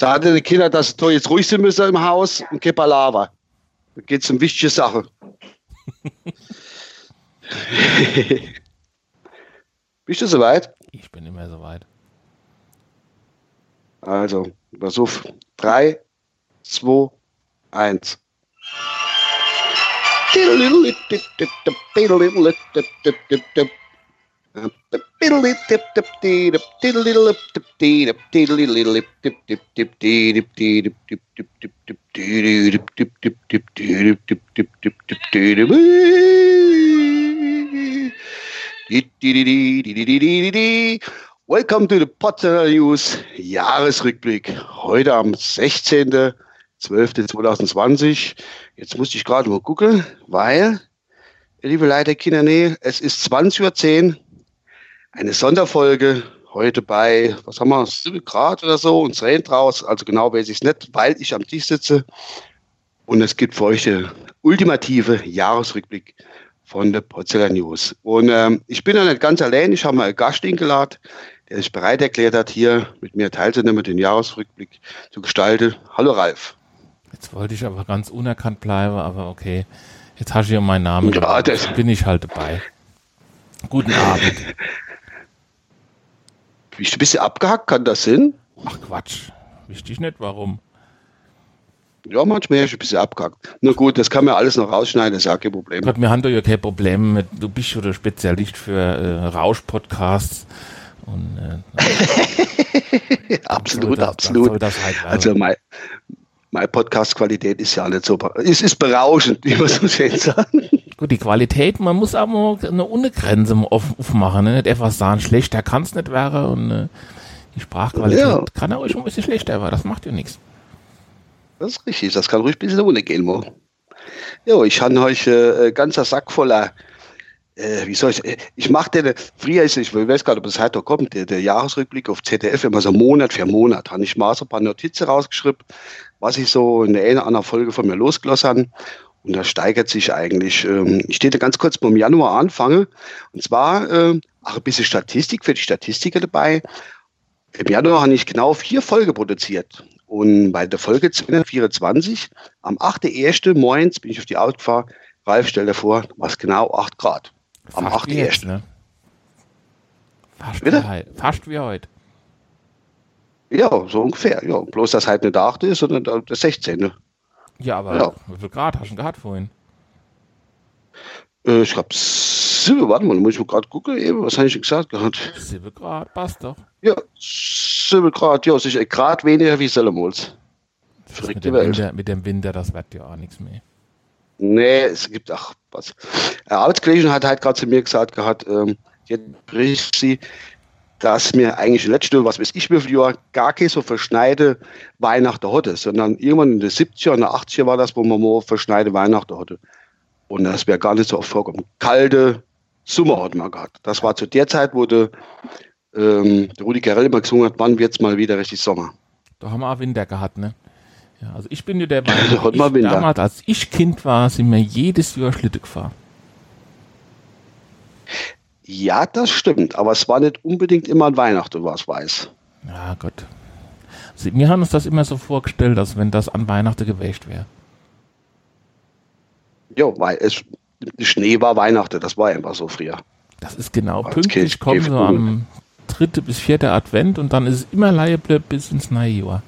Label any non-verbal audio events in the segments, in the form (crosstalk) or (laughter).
Sagte die Kinder, dass sie jetzt ruhig sein müssen im Haus und kein Palaver. Da geht es um wichtige Sache. (laughs) Bist du soweit? Ich bin immer soweit. Also, pass auf. 3, 2, 1. Welcome to the Potter News Jahresrückblick. Heute am 16.12.2020. Jetzt musste ich gerade mal gucken, weil, liebe Leute, Kinder, nee, es ist 20.10 Uhr. Eine Sonderfolge heute bei, was haben wir, 7 Grad oder so und es regnet raus. Also genau weiß ich es nicht, weil ich am Tisch sitze. Und es gibt für euch der ultimative Jahresrückblick von der Potsdamer News. Und ähm, ich bin ja nicht ganz allein. Ich habe mal einen Gast eingeladen, der sich bereit erklärt hat, hier mit mir teilzunehmen, den Jahresrückblick zu gestalten. Hallo Ralf. Jetzt wollte ich aber ganz unerkannt bleiben, aber okay. Jetzt hast du ja meinen Namen. Ja, das bin ich halt dabei. Guten Abend. (laughs) Bist du ein bisschen abgehackt? Kann das Sinn? Ach Quatsch. Wichtig nicht, warum? Ja, manchmal ist ein bisschen abgehackt. Na gut, das kann man alles noch rausschneiden, das ist ja kein Problem. Gott, wir haben doch ja kein Problem mit, du bist ja der Spezialist für äh, Rausch-Podcasts. Und, äh, (laughs) absolut, das, absolut. Halt also mein, meine Podcast-Qualität ist ja nicht so, es ist berauschend, (laughs) wie man so schön sagt. Gut, die Qualität, man muss aber eine Untergrenze aufmachen, ne? nicht etwas sagen, schlechter kann es nicht werden und äh, die Sprachqualität ja. kann auch schon ein bisschen schlechter werden, das macht ja nichts. Das ist richtig, das kann ruhig ein bisschen ohne gehen. Mo. Ja, ich habe euch äh, ganzer Sack voller, äh, wie soll ich, äh, ich mache den, früher ist, ich weiß gar nicht, ob das heute kommt, der, der Jahresrückblick auf ZDF, immer so Monat für Monat, habe ich mal so ein paar Notizen rausgeschrieben, was ich so in oder anderen Folge von mir losgelassen habe. Und da steigert sich eigentlich. Ähm, ich stehe ganz kurz beim Januar anfange. Und zwar äh, auch ein bisschen Statistik für die Statistiker dabei. Im Januar habe ich genau vier Folgen produziert. Und bei der Folge 224, am 8.1. morgens bin ich auf die Auto gefahren. Ralf, stell dir vor, was genau 8 Grad. Am 8.1. Ne? Fast, Wie, fast wie heute. Ja, so ungefähr. Ja, bloß, dass halt nicht der 8. ist, sondern der 16. Ja, aber ja. wie viel Grad hast du gehabt vorhin? Äh, ich glaube, 7, warte mal, muss ich mal gerade gucken, eben, was habe ich gesagt gehabt? 7 Grad, passt doch. Ja, 7 Grad, ja, es ist ein Grad weniger wie Sellemols. Mit dem, Winter, mit dem Winter, das wird ja auch nichts mehr. Nee, es gibt auch was. Eine Arbeitskollegin hat halt gerade zu mir gesagt gehabt, ähm, jetzt bricht sie, dass mir eigentlich letzte, was weiß ich, wie viel Jahr gar keine so verschneite Weihnachten hatte, sondern irgendwann in den 70er und 80er war das, wo man mal verschneite Weihnachten hatte. Und das wäre gar nicht so oft vorgekommen. Kalte Sommer hat man gehabt. Das war zu der Zeit, wo der ähm, der Rudi Carell immer gesungen hat, wann wird es mal wieder richtig Sommer. Da haben wir auch Winter gehabt, ne? Ja, also ich bin ja der Meinung, (laughs) ich, damals, als ich Kind war, sind wir jedes Jahr Schlitte gefahren. Ja, das stimmt, aber es war nicht unbedingt immer an Weihnachten, was weiß. Ja, Gott. Also, wir haben uns das immer so vorgestellt, dass wenn das an Weihnachten gewäscht wäre. Ja, weil es Schnee war Weihnachten, das war einfach so früher. Das ist genau pünktlich, kommen so am dritte bis vierte Advent und dann ist es immer Leihble bis ins neue Jahr.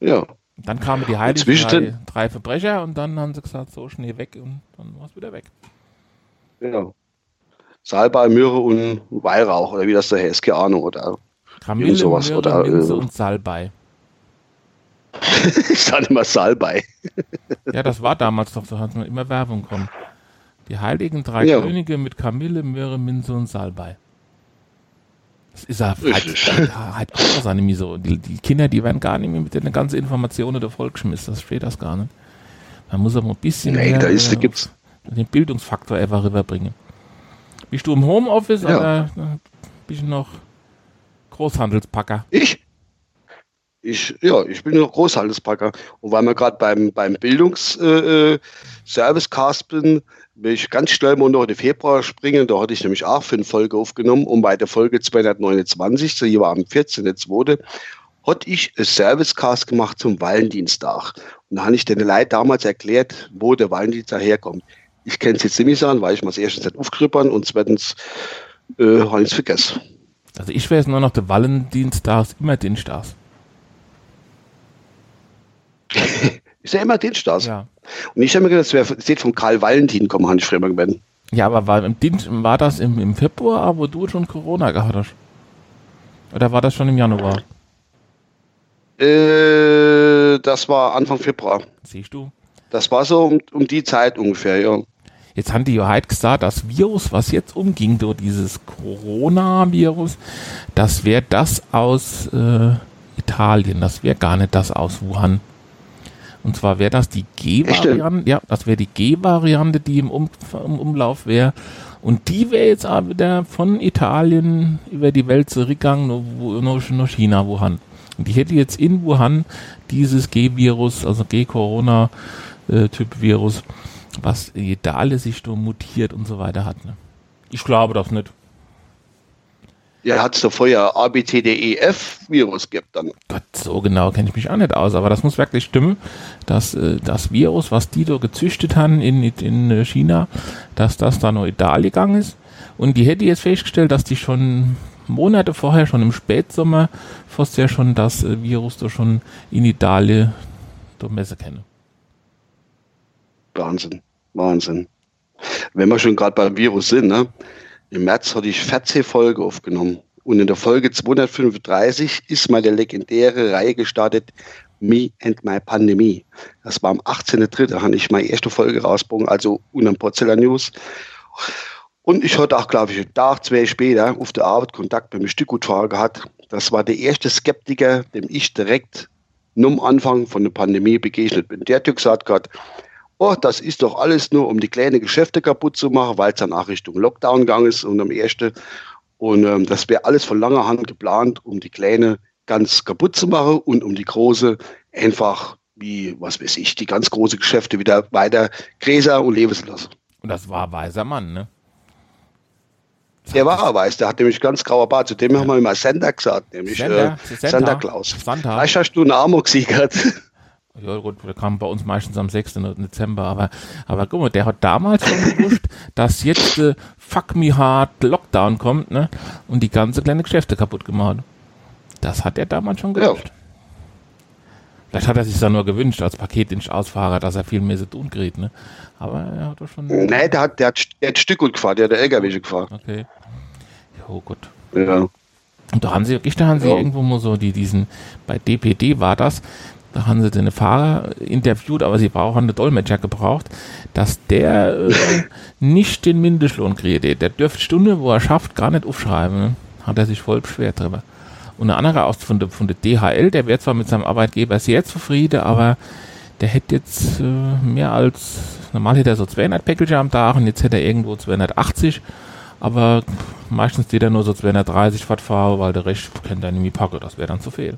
Ja. Dann kamen die heiligen drei, drei, Verbrecher und dann haben sie gesagt, so Schnee weg und dann war es wieder weg. Ja. Salbei, Myrrhe und Weihrauch oder wie das da heißt, keine Ahnung. Oder Kamille, sowas. Myrrhe, oder, Minze äh, und Salbei. (laughs) ich sage immer Salbei. (laughs) ja, das war damals doch, so hat man immer Werbung kommen. Die heiligen drei ja. Könige mit Kamille, Myrrhe, Minze und Salbei. Das ist ja halt, halt auch Anime so. Die, die, Kinder, die werden gar nicht mehr mit den ganzen Informationen der Vollgeschmissen. Das steht das gar nicht. Man muss aber ein bisschen nee, mehr, da ist, da gibt's. den Bildungsfaktor einfach rüberbringen. Bist du im Homeoffice ja. oder bist du noch Großhandelspacker? Ich? Ich, ja, ich bin noch Großhandelspacker. Und weil wir gerade beim, beim Bildungsservice-Cast äh, äh bin, will ich ganz schnell mal noch in den Februar springen. Da hatte ich nämlich auch fünf Folge aufgenommen und bei der Folge 229, so hier war am 14.2. hatte ich einen Servicecast gemacht zum Valentinstag. Und da habe ich den Leuten damals erklärt, wo der Valentinstag herkommt. Ich kann es jetzt nicht mehr sagen, weil ich mal erstens nicht aufgrippern und zweitens äh, habe ich es vergessen. Also ich weiß nur noch, der Valentinstag ist immer Dienstag. (laughs) ist ja immer Dienstag. Ja. Und ich habe mir gedacht, das wäre von Karl Valentin kommen, habe ich früher gewesen. Ja, aber war, im Dienst, war das im, im Februar, wo du schon Corona gehabt hast? Oder war das schon im Januar? Äh, das war Anfang Februar. Siehst du? Das war so um, um die Zeit ungefähr, ja. Jetzt haben die ja halt gesagt, das Virus, was jetzt umging, durch dieses Coronavirus, das wäre das aus äh, Italien, das wäre gar nicht das aus Wuhan. Und zwar wäre das die G-Variante, ja, das wäre die G-Variante, die im, um, im Umlauf wäre. Und die wäre jetzt aber wieder von Italien über die Welt zurückgegangen, nur, nur, nur China, Wuhan. Und die hätte jetzt in Wuhan dieses G-Virus, also G-Corona-Typ-Virus, äh, was in Italien sich nur mutiert und so weiter hat. Ne? Ich glaube das nicht. Ja, hat es doch vorher ABCDEF-Virus gibt dann. Gott, so genau kenne ich mich auch nicht aus, aber das muss wirklich stimmen, dass äh, das Virus, was die da gezüchtet haben in, in äh, China, dass das da nur Italien gegangen ist. Und die hätte jetzt festgestellt, dass die schon Monate vorher, schon im Spätsommer, fast ja schon das äh, Virus da schon in Italien da Messe kennen. Wahnsinn, Wahnsinn. Wenn wir schon gerade beim Virus sind, ne? Im März hatte ich 14 Folge aufgenommen. Und in der Folge 235 ist meine legendäre Reihe gestartet, Me and My Pandemie. Das war am 18.03. Da habe ich meine erste Folge rausgebracht, also unter Porzellan News. Und ich hatte auch, glaube ich, einen Tag, zwei später auf der Arbeit Kontakt mit einem Stückgutfahrer gehabt. Das war der erste Skeptiker, dem ich direkt nur am Anfang von der Pandemie begegnet bin. Der hat gesagt hat, oh, das ist doch alles nur, um die kleinen Geschäfte kaputt zu machen, weil es danach Richtung Lockdown gegangen ist und am ersten. Und ähm, das wäre alles von langer Hand geplant, um die kleine ganz kaputt zu machen und um die große einfach wie, was weiß ich, die ganz große Geschäfte wieder weiter Gräser und leben zu lassen. Und das war ein weiser Mann, ne? Der war weiß, der hat nämlich ganz grauer Bart. Zu dem ja. haben wir immer Santa gesagt, nämlich Santa, äh, Santa, Santa Claus. Santa. Du, hast du einen Amok gesiegert? Ja gut, der kam bei uns meistens am 6. Dezember, aber, aber guck mal, der hat damals schon gewusst, (laughs) dass jetzt äh, Fuck Me Hard Lockdown kommt, ne? Und die ganze kleine Geschäfte kaputt gemacht. Das hat er damals schon gewusst. Ja. Vielleicht hat er sich da nur gewünscht als Paketdienstausfahrer, dass er viel mehr so tun kriegt, ne? Aber er hat doch schon. Nein, der hat, der hat, der hat Stück und gefahren, der hat LKW gefahren. Okay. Jo, gut. Ja. Und da haben sie wirklich, da haben sie ja. irgendwo mal so die, diesen, bei DPD war das, da haben sie den Fahrer interviewt, aber sie brauchen einen Dolmetscher gebraucht, dass der äh, (laughs) nicht den Mindestlohn kriegt. Der dürfte Stunde, wo er schafft, gar nicht aufschreiben. Hat er sich voll beschwert drüber. Und ein anderer aus von der, von der DHL, der wäre zwar mit seinem Arbeitgeber sehr zufrieden, aber der hätte jetzt äh, mehr als, normal hätte er so 200 Päckchen am Tag und jetzt hätte er irgendwo 280, aber meistens geht er nur so 230 fahren, weil der Rest kennt er nicht mehr packen, das wäre dann zu viel.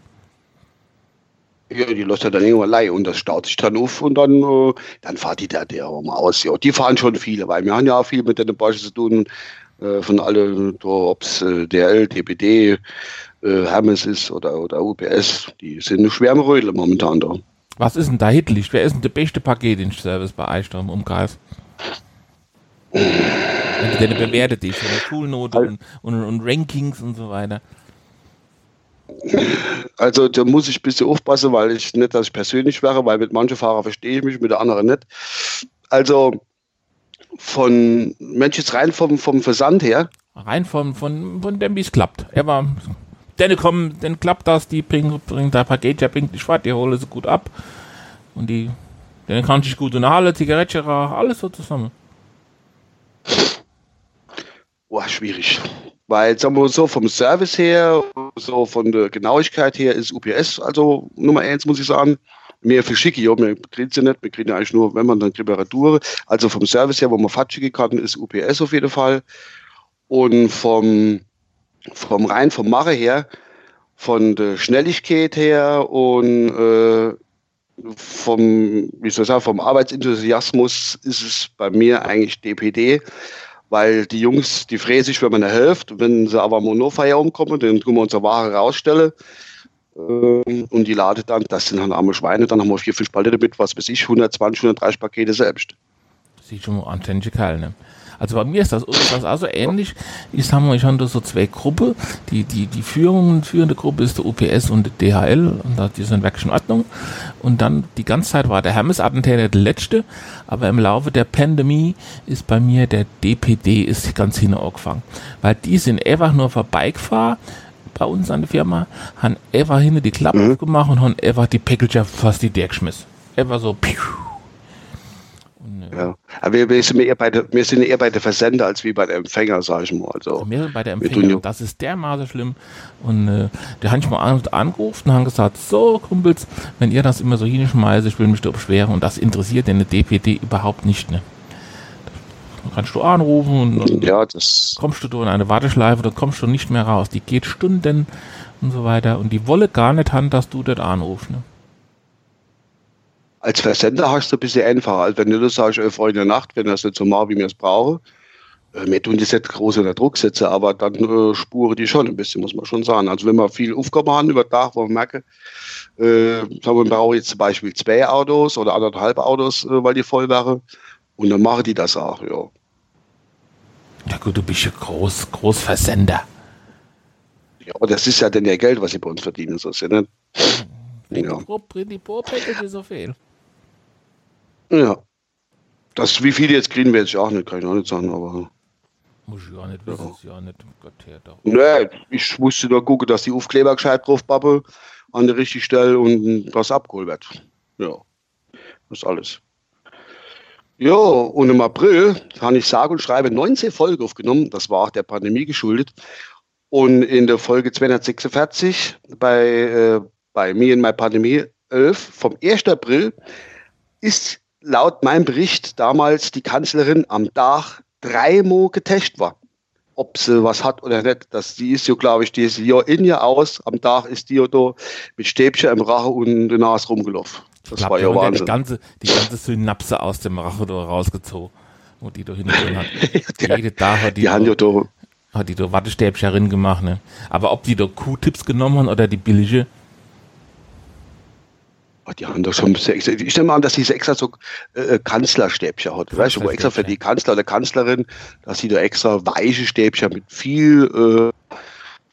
Ja, die lässt er dann irgendwann leih und das staut sich dann auf und dann, äh, dann fahrt die da der mal aus. Ja, die fahren schon viele, weil wir haben ja auch viel mit den Porsche zu tun, äh, von alle, ob es äh, DL, DPD, äh, Hermes ist oder, oder UPS, die sind eine Schwärmeröle momentan da. Was ist denn da hitlich? Wer ist denn der beste Paketdienstservice bei Eichstrom im Umkreis? Denn bewertet dich, Schulnote und, und, und Rankings und so weiter. Also da muss ich ein bisschen aufpassen, weil ich nicht, dass ich persönlich wäre, weil mit manchen Fahrern verstehe ich mich, mit der anderen nicht. Also von Mensch jetzt rein vom, vom Versand her. Rein von, von, von dem, wie es klappt. Er war. Denn kommen, dann klappt das, die bringen, bringen da Paket, der bringt die Schwarz, die holen sie gut ab. Und die, dann kann ich gut in der Halle, Zigarettchen, alles so zusammen. Boah, schwierig. Weil, sagen wir so, vom Service her, so von der Genauigkeit her ist UPS also Nummer eins, muss ich sagen. Mehr für schicke, ja, wir kriegen sie nicht, wir kriegen ja eigentlich nur, wenn man dann Reparatur. Also vom Service her, wo man fatschige kann, ist UPS auf jeden Fall. Und vom, vom rein vom Mache her, von der Schnelligkeit her und äh, vom, wie soll ich sagen, vom Arbeitsenthusiasmus ist es bei mir eigentlich DPD weil die Jungs, die fräsen sich, wenn man hilft. Wenn sie aber mal nur Feierabend kommen, dann tun wir unsere Ware rausstellen. ähm, und die lade dann, das sind dann arme Schweine, dann haben wir vier, fünf Palette mit, was weiß ich, 120, 130 Pakete selbst. Sieht schon anständige Kerl, ne? Also bei mir ist das, das also ähnlich. Ich habe ich habe so zwei Gruppen. Die, die, die Führung, führende Gruppe ist der UPS und der DHL und die sind wirklich in Ordnung. Und dann die ganze Zeit war der Hermes-Attentäter der letzte, aber im Laufe der Pandemie ist bei mir der DPD ist ganz hingefangen. Weil die sind einfach nur vorbeigefahren bei uns an der Firma, haben einfach hinten die Klappe mhm. aufgemacht und haben einfach die Packager fast die Deck geschmissen. Einfach so, piu, ja. Aber wir, wir, sind eher bei der, wir sind eher bei der Versender als wie bei der Empfänger, sag ich mal. Also, wir bei der Empfänger, das ist dermaßen schlimm. Und äh, der habe ich mal angerufen und haben gesagt, so Kumpels, wenn ihr das immer so hinschmeißt, ich will mich da beschweren und das interessiert den DPD überhaupt nicht. Ne? Dann kannst du anrufen und dann ja, das kommst du in eine Warteschleife, dann kommst du nicht mehr raus. Die geht Stunden und so weiter und die wolle gar nicht haben, dass du dort anrufst. Ne? Als Versender hast du ein bisschen einfacher, als wenn du das sagst, äh, Freunde der Nacht, wenn das nicht so mal, wie wir es brauchen. Äh, wir tun das nicht groß unter Druck setzen, aber dann äh, spuren die schon ein bisschen, muss man schon sagen. Also wenn wir viel Aufgaben haben über den Tag, wo wir merken, äh, wir brauchen jetzt zum Beispiel zwei Autos oder anderthalb Autos, äh, weil die voll wären. Und dann machen die das auch, ja. Ja gut, du bist ja groß, Großversender. Ja, aber das ist ja dann ja Geld, was sie bei uns verdienen, so ist ja nicht. Ja. Die Pro-Package ist so viel. Ja. Das, wie viele jetzt kriegen wir jetzt auch nicht, kann ich auch nicht sagen, aber. Muss ich auch nicht wissen, ja. ja nicht. Gott, her. Nee, ich musste nur gucken, dass die Aufkleber gescheit drauf bappe an der richtigen Stelle und das abgeholt wird. Ja. Das ist alles. Ja, und im April habe ich sage und schreibe 19 Folgen aufgenommen. Das war auch der Pandemie geschuldet. Und in der Folge 246 bei, äh, bei mir in My Pandemie 11 vom 1. April ist laut meinem Bericht damals die Kanzlerin am Tag dreimal getestet war. Ob sie was hat oder nicht. Das, die ist ja, glaube ich, die ist ja in ihr aus. Am Tag ist die ja da mit Stäbchen im Rache und der Nase rumgelaufen. Das glaub, war ja Wahnsinn. Die ganze, die ganze Synapse aus dem Rache da rausgezogen. Wo die da hinten hat. (laughs) Jede Tag hat die, die haben ja da, hat die da Wattestäbchen gemacht. Ne? Aber ob die da Q-Tips genommen haben oder die billige, Oh, die haben doch schon extra, ich nehme an, dass sie extra so äh, Kanzlerstäbchen hat. Weißt du, wo extra für die Kanzler oder Kanzlerin, dass sie da extra weiche Stäbchen mit viel äh,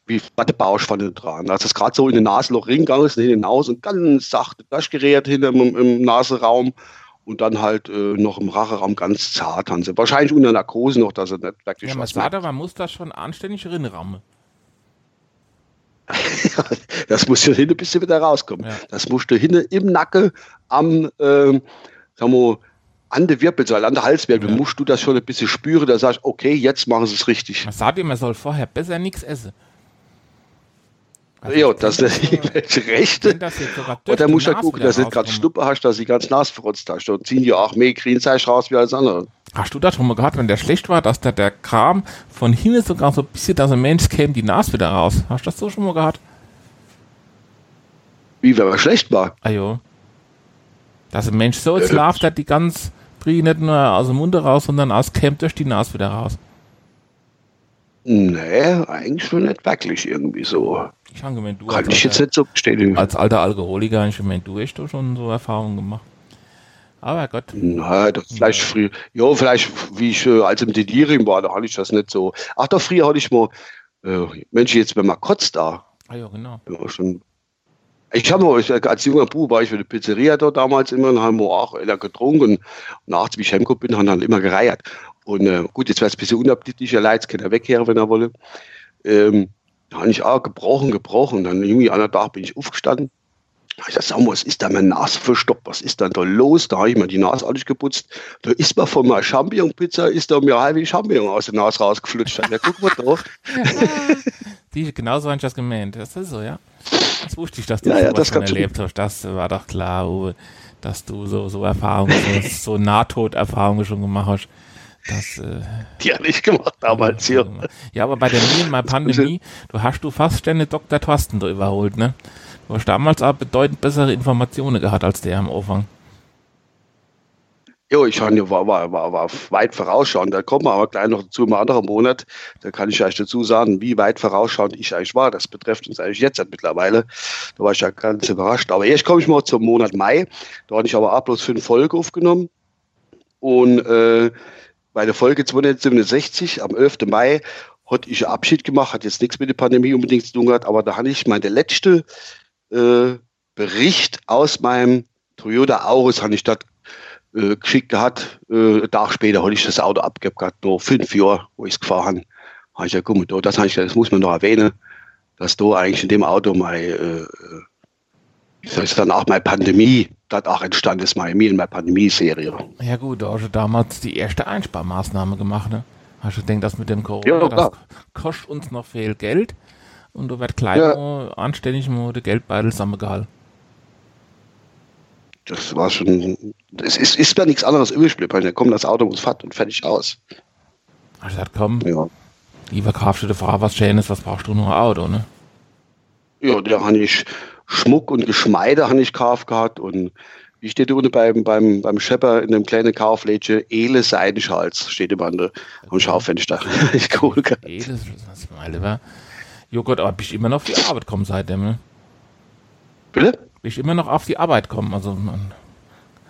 wie Wattebausch von dran. Als das gerade so in den Nasenloch reingegangen ist, hinaus und ganz sachte Taschgerät hinter im, im Naseraum und dann halt äh, noch im Racheraum ganz zart haben sie. Wahrscheinlich unter Narkose noch, dass er nicht wirklich ja, was aber man muss das schon anständig rinrammen. Das muss ja hinten bis wieder rauskommen. Ja. Das musst du hinten im Nacken am, äh, sagen wir, an der Wirbelsäule, an der Halswirbel, ja. musst du das schon ein bisschen spüren, da sagst okay, jetzt machen sie es richtig. Man sagt dir, man soll vorher besser nichts essen. Also ja, das (laughs) ist die Rechte. Und dann musst du gucken, dass du gerade Schnuppe hast, dass du ganz nass verrotzt hast. Und ziehen die auch mehr Grünzeug raus wie alles andere. Hast du das schon mal gehabt, wenn der schlecht war, dass da der Kram von hinten sogar so ein bisschen, dass ein Mensch käme, die Nase wieder raus? Hast du das so schon mal gehabt? Wie, wenn er schlecht war? Ah jo. Dass ein Mensch so jetzt läuft, dass die ganz Brie nicht nur aus dem Mund raus, sondern aus käme durch die Nase wieder raus. Nee, eigentlich schon nicht wirklich irgendwie so. Ich habe gemeint, du Kann ich jetzt nicht so bestätigen. Als alter Alkoholiker, ich gemeint, du hast doch schon so Erfahrungen gemacht. Aber Gott. Na, das vielleicht früher. Ja, vielleicht, wie ich äh, als im Delirium war, da hatte ich das nicht so. Ach, da früher hatte ich mal, äh, Mensch, jetzt wenn man kotzt da. Ah ja, genau. Ja, schon. Ich habe als junger Bub war ich für die Pizzeria dort damals immer und haben wir auch immer getrunken und nachts, wie ich heimgekommen bin, haben dann immer gereiert. Und äh, gut, jetzt wäre es ein bisschen unappetitlicher Leid, kann er wegkehren, wenn er wolle. Ähm, da habe ich auch gebrochen, gebrochen. Dann irgendwie an der Tag bin ich aufgestanden ich sag, sag mal, was ist da meine Nase verstopft? Was ist denn da los? Da habe ich mir die Nase alles geputzt. Da ist mir von meiner Champignon-Pizza, ist da mir halbe Champignon aus der Nase rausgeflutscht. Ja, guck mal da. (laughs) die, genau so habe ich das gemeint. Das ist so, ja. Das wusste ich, dass du ja, ja, das schon erlebt hast. Das war doch klar, Uwe, dass du so, so Erfahrungen, so, (laughs) so Nahtoderfahrungen schon gemacht hast. Das, äh, die habe ich gemacht damals hier. Ja, aber bei der Myanmar Pandemie, du hast du fast ständig Dr. Thorsten da überholt, ne? Du hast damals auch bedeutend bessere Informationen gehabt als der am Anfang. Jo, ich war, war, war, war weit vorausschauend. Da kommen wir aber gleich noch dazu im anderen Monat. Da kann ich euch dazu sagen, wie weit vorausschauend ich eigentlich war. Das betrifft uns eigentlich jetzt mittlerweile. Da war ich ja ganz überrascht. Aber jetzt komme ich mal zum Monat Mai. Da habe ich aber auch bloß fünf Folgen aufgenommen. Und äh, bei der Folge 267 am 11. Mai hatte ich Abschied gemacht, hat jetzt nichts mit der Pandemie unbedingt zu tun gehabt, aber da hatte ich meine letzte äh, Bericht aus meinem Toyota Auris, habe ich das äh, geschickt gehabt. Äh, einen Tag später hatte ich das Auto abgegeben gehabt, nur fünf Jahre, wo ich es gefahren habe. Habe ich ja, guck mal, das, ich, das muss man noch erwähnen, dass du eigentlich in dem Auto mein, äh, soll ich sagen, auch meine Pandemie, das auch entstanden ist, meine, meine Pandemie-Serie. Ja gut, da hast du damals die erste Einsparmaßnahme gemacht, ne? Hast du gedacht, das mit dem Corona, ja, das kostet uns noch viel Geld und du wirst gleich ja. mal anständig mal der Geldbeutel zusammengehalten. Das war schon, es ist, ist da nichts anderes übrig geblieben. Da kommt das Auto muss fährt und fertig aus. Also gesagt, komm, ja. lieber kaufst du dir Frau was Schönes, was brauchst du nur ein Auto, ne? Ja, der habe ich Schmuck und Geschmeide habe ich gekauft gehabt und wie steht unten beim, beim, beim Schepper in dem kleinen Kauflädchen? Ele Seidenschals steht immer an der, am Schaufenster. (laughs) ich cool. Ele, was meine war? Jo Gott, aber bist immer noch auf die Arbeit kommen seitdem, ne? Bitte? Bist immer noch auf die Arbeit kommen, also man,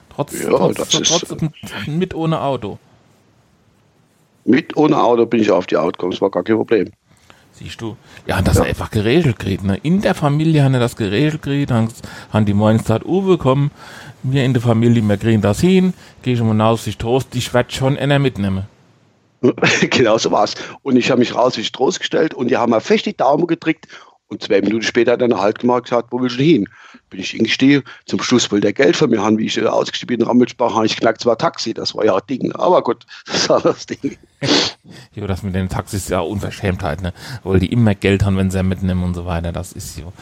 trotz, ja, trotz, trotz, trotz mit ohne Auto. Mit ohne Auto bin ich auf die Arbeit gekommen, das war gar kein Problem. Siehst du? Ja, das ja. einfach geregelt gekriegt. Ne? In der Familie haben wir das geregelt gekriegt, haben, haben die morgens gesagt, Uwe, komm, wir in der Familie, wir kriegen das hin, geh schon mal raus, ich Trost, ich werde schon einer mitnehmen. (laughs) genau so war's. Und ich habe mich raus, ich Trost gestellt und die haben mir fest die Daumen gedrückt und zwei Minuten später hat er Halt gemacht gesagt, wo willst du hin? Bin ich hingestiegen. Zum Schluss wollte der Geld von mir haben, wie ich ausgestiegen bin in Rammelsbach, habe ich knackt zwar Taxi, das war ja ein Ding. Aber gut, (laughs) das war das Ding. (laughs) jo, das mit den Taxis ist ja Unverschämtheit, ne? Weil die immer Geld haben, wenn sie mitnehmen und so weiter. Das ist so.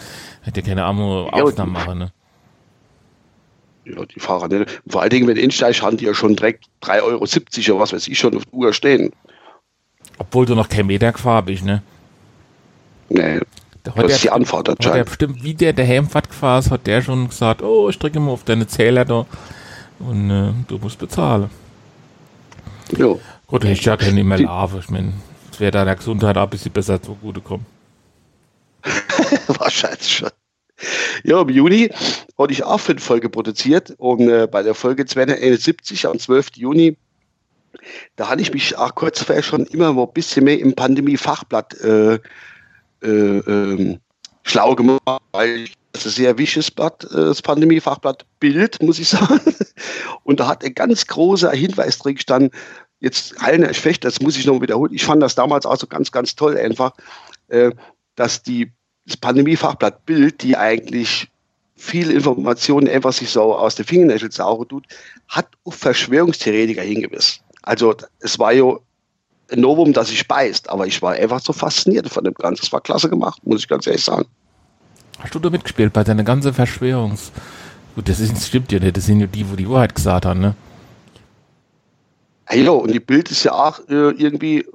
Hätte keine Arme Ausnahmen machen, ne? Ja, die Fahrer nicht. Vor allen Dingen, wenn Innensteig haben die ja schon direkt 3,70 Euro oder was weiß ich schon auf der Uhr stehen. Obwohl du noch kein Meter gefahren bist, ne? Nee. Da hat das ist die Anfahrt anscheinend. Hat der bestimmt, wie der der Heimfahrt gefahren ist, hat der schon gesagt, oh, ich drücke mal auf deine Zähler da und äh, du musst bezahlen. Jo. Gut, ich ja keine mehr Larve. Ich meine, es wäre deiner Gesundheit auch ein bisschen besser zugutekommen. (laughs) Wahrscheinlich schon. Ja, im Juni hatte ich auch fünf Folgen produziert und äh, bei der Folge 271 am 12. Juni, da hatte ich mich auch kurz vorher schon immer mal ein bisschen mehr im Pandemie-Fachblatt äh, äh, ähm, schlau gemacht, weil ich das ist ein sehr wichtiges Blatt, äh, das Pandemie-Fachblatt Bild, muss ich (laughs) sagen. Und da hat ein ganz großer Hinweis drin gestanden, jetzt Heilner Fecht, das muss ich noch wiederholen. Ich fand das damals auch so ganz, ganz toll einfach, äh, dass die, das Pandemie-Fachblatt Bild, die eigentlich viel Informationen einfach sich so aus den Fingernägeln saugen tut, hat auf Verschwörungstheoretiker hingewiesen. Also es war ja ein Novum, das sich beißt, aber ich war einfach so fasziniert von dem Ganzen. Es war klasse gemacht, muss ich ganz ehrlich sagen. Hast du da mitgespielt bei deiner ganzen Verschwörungs... Gut, das, ist, das stimmt ja nicht, das sind ja die, wo die Wahrheit gesagt haben, ne? Ja, und die Bild ist ja auch äh, irgendwie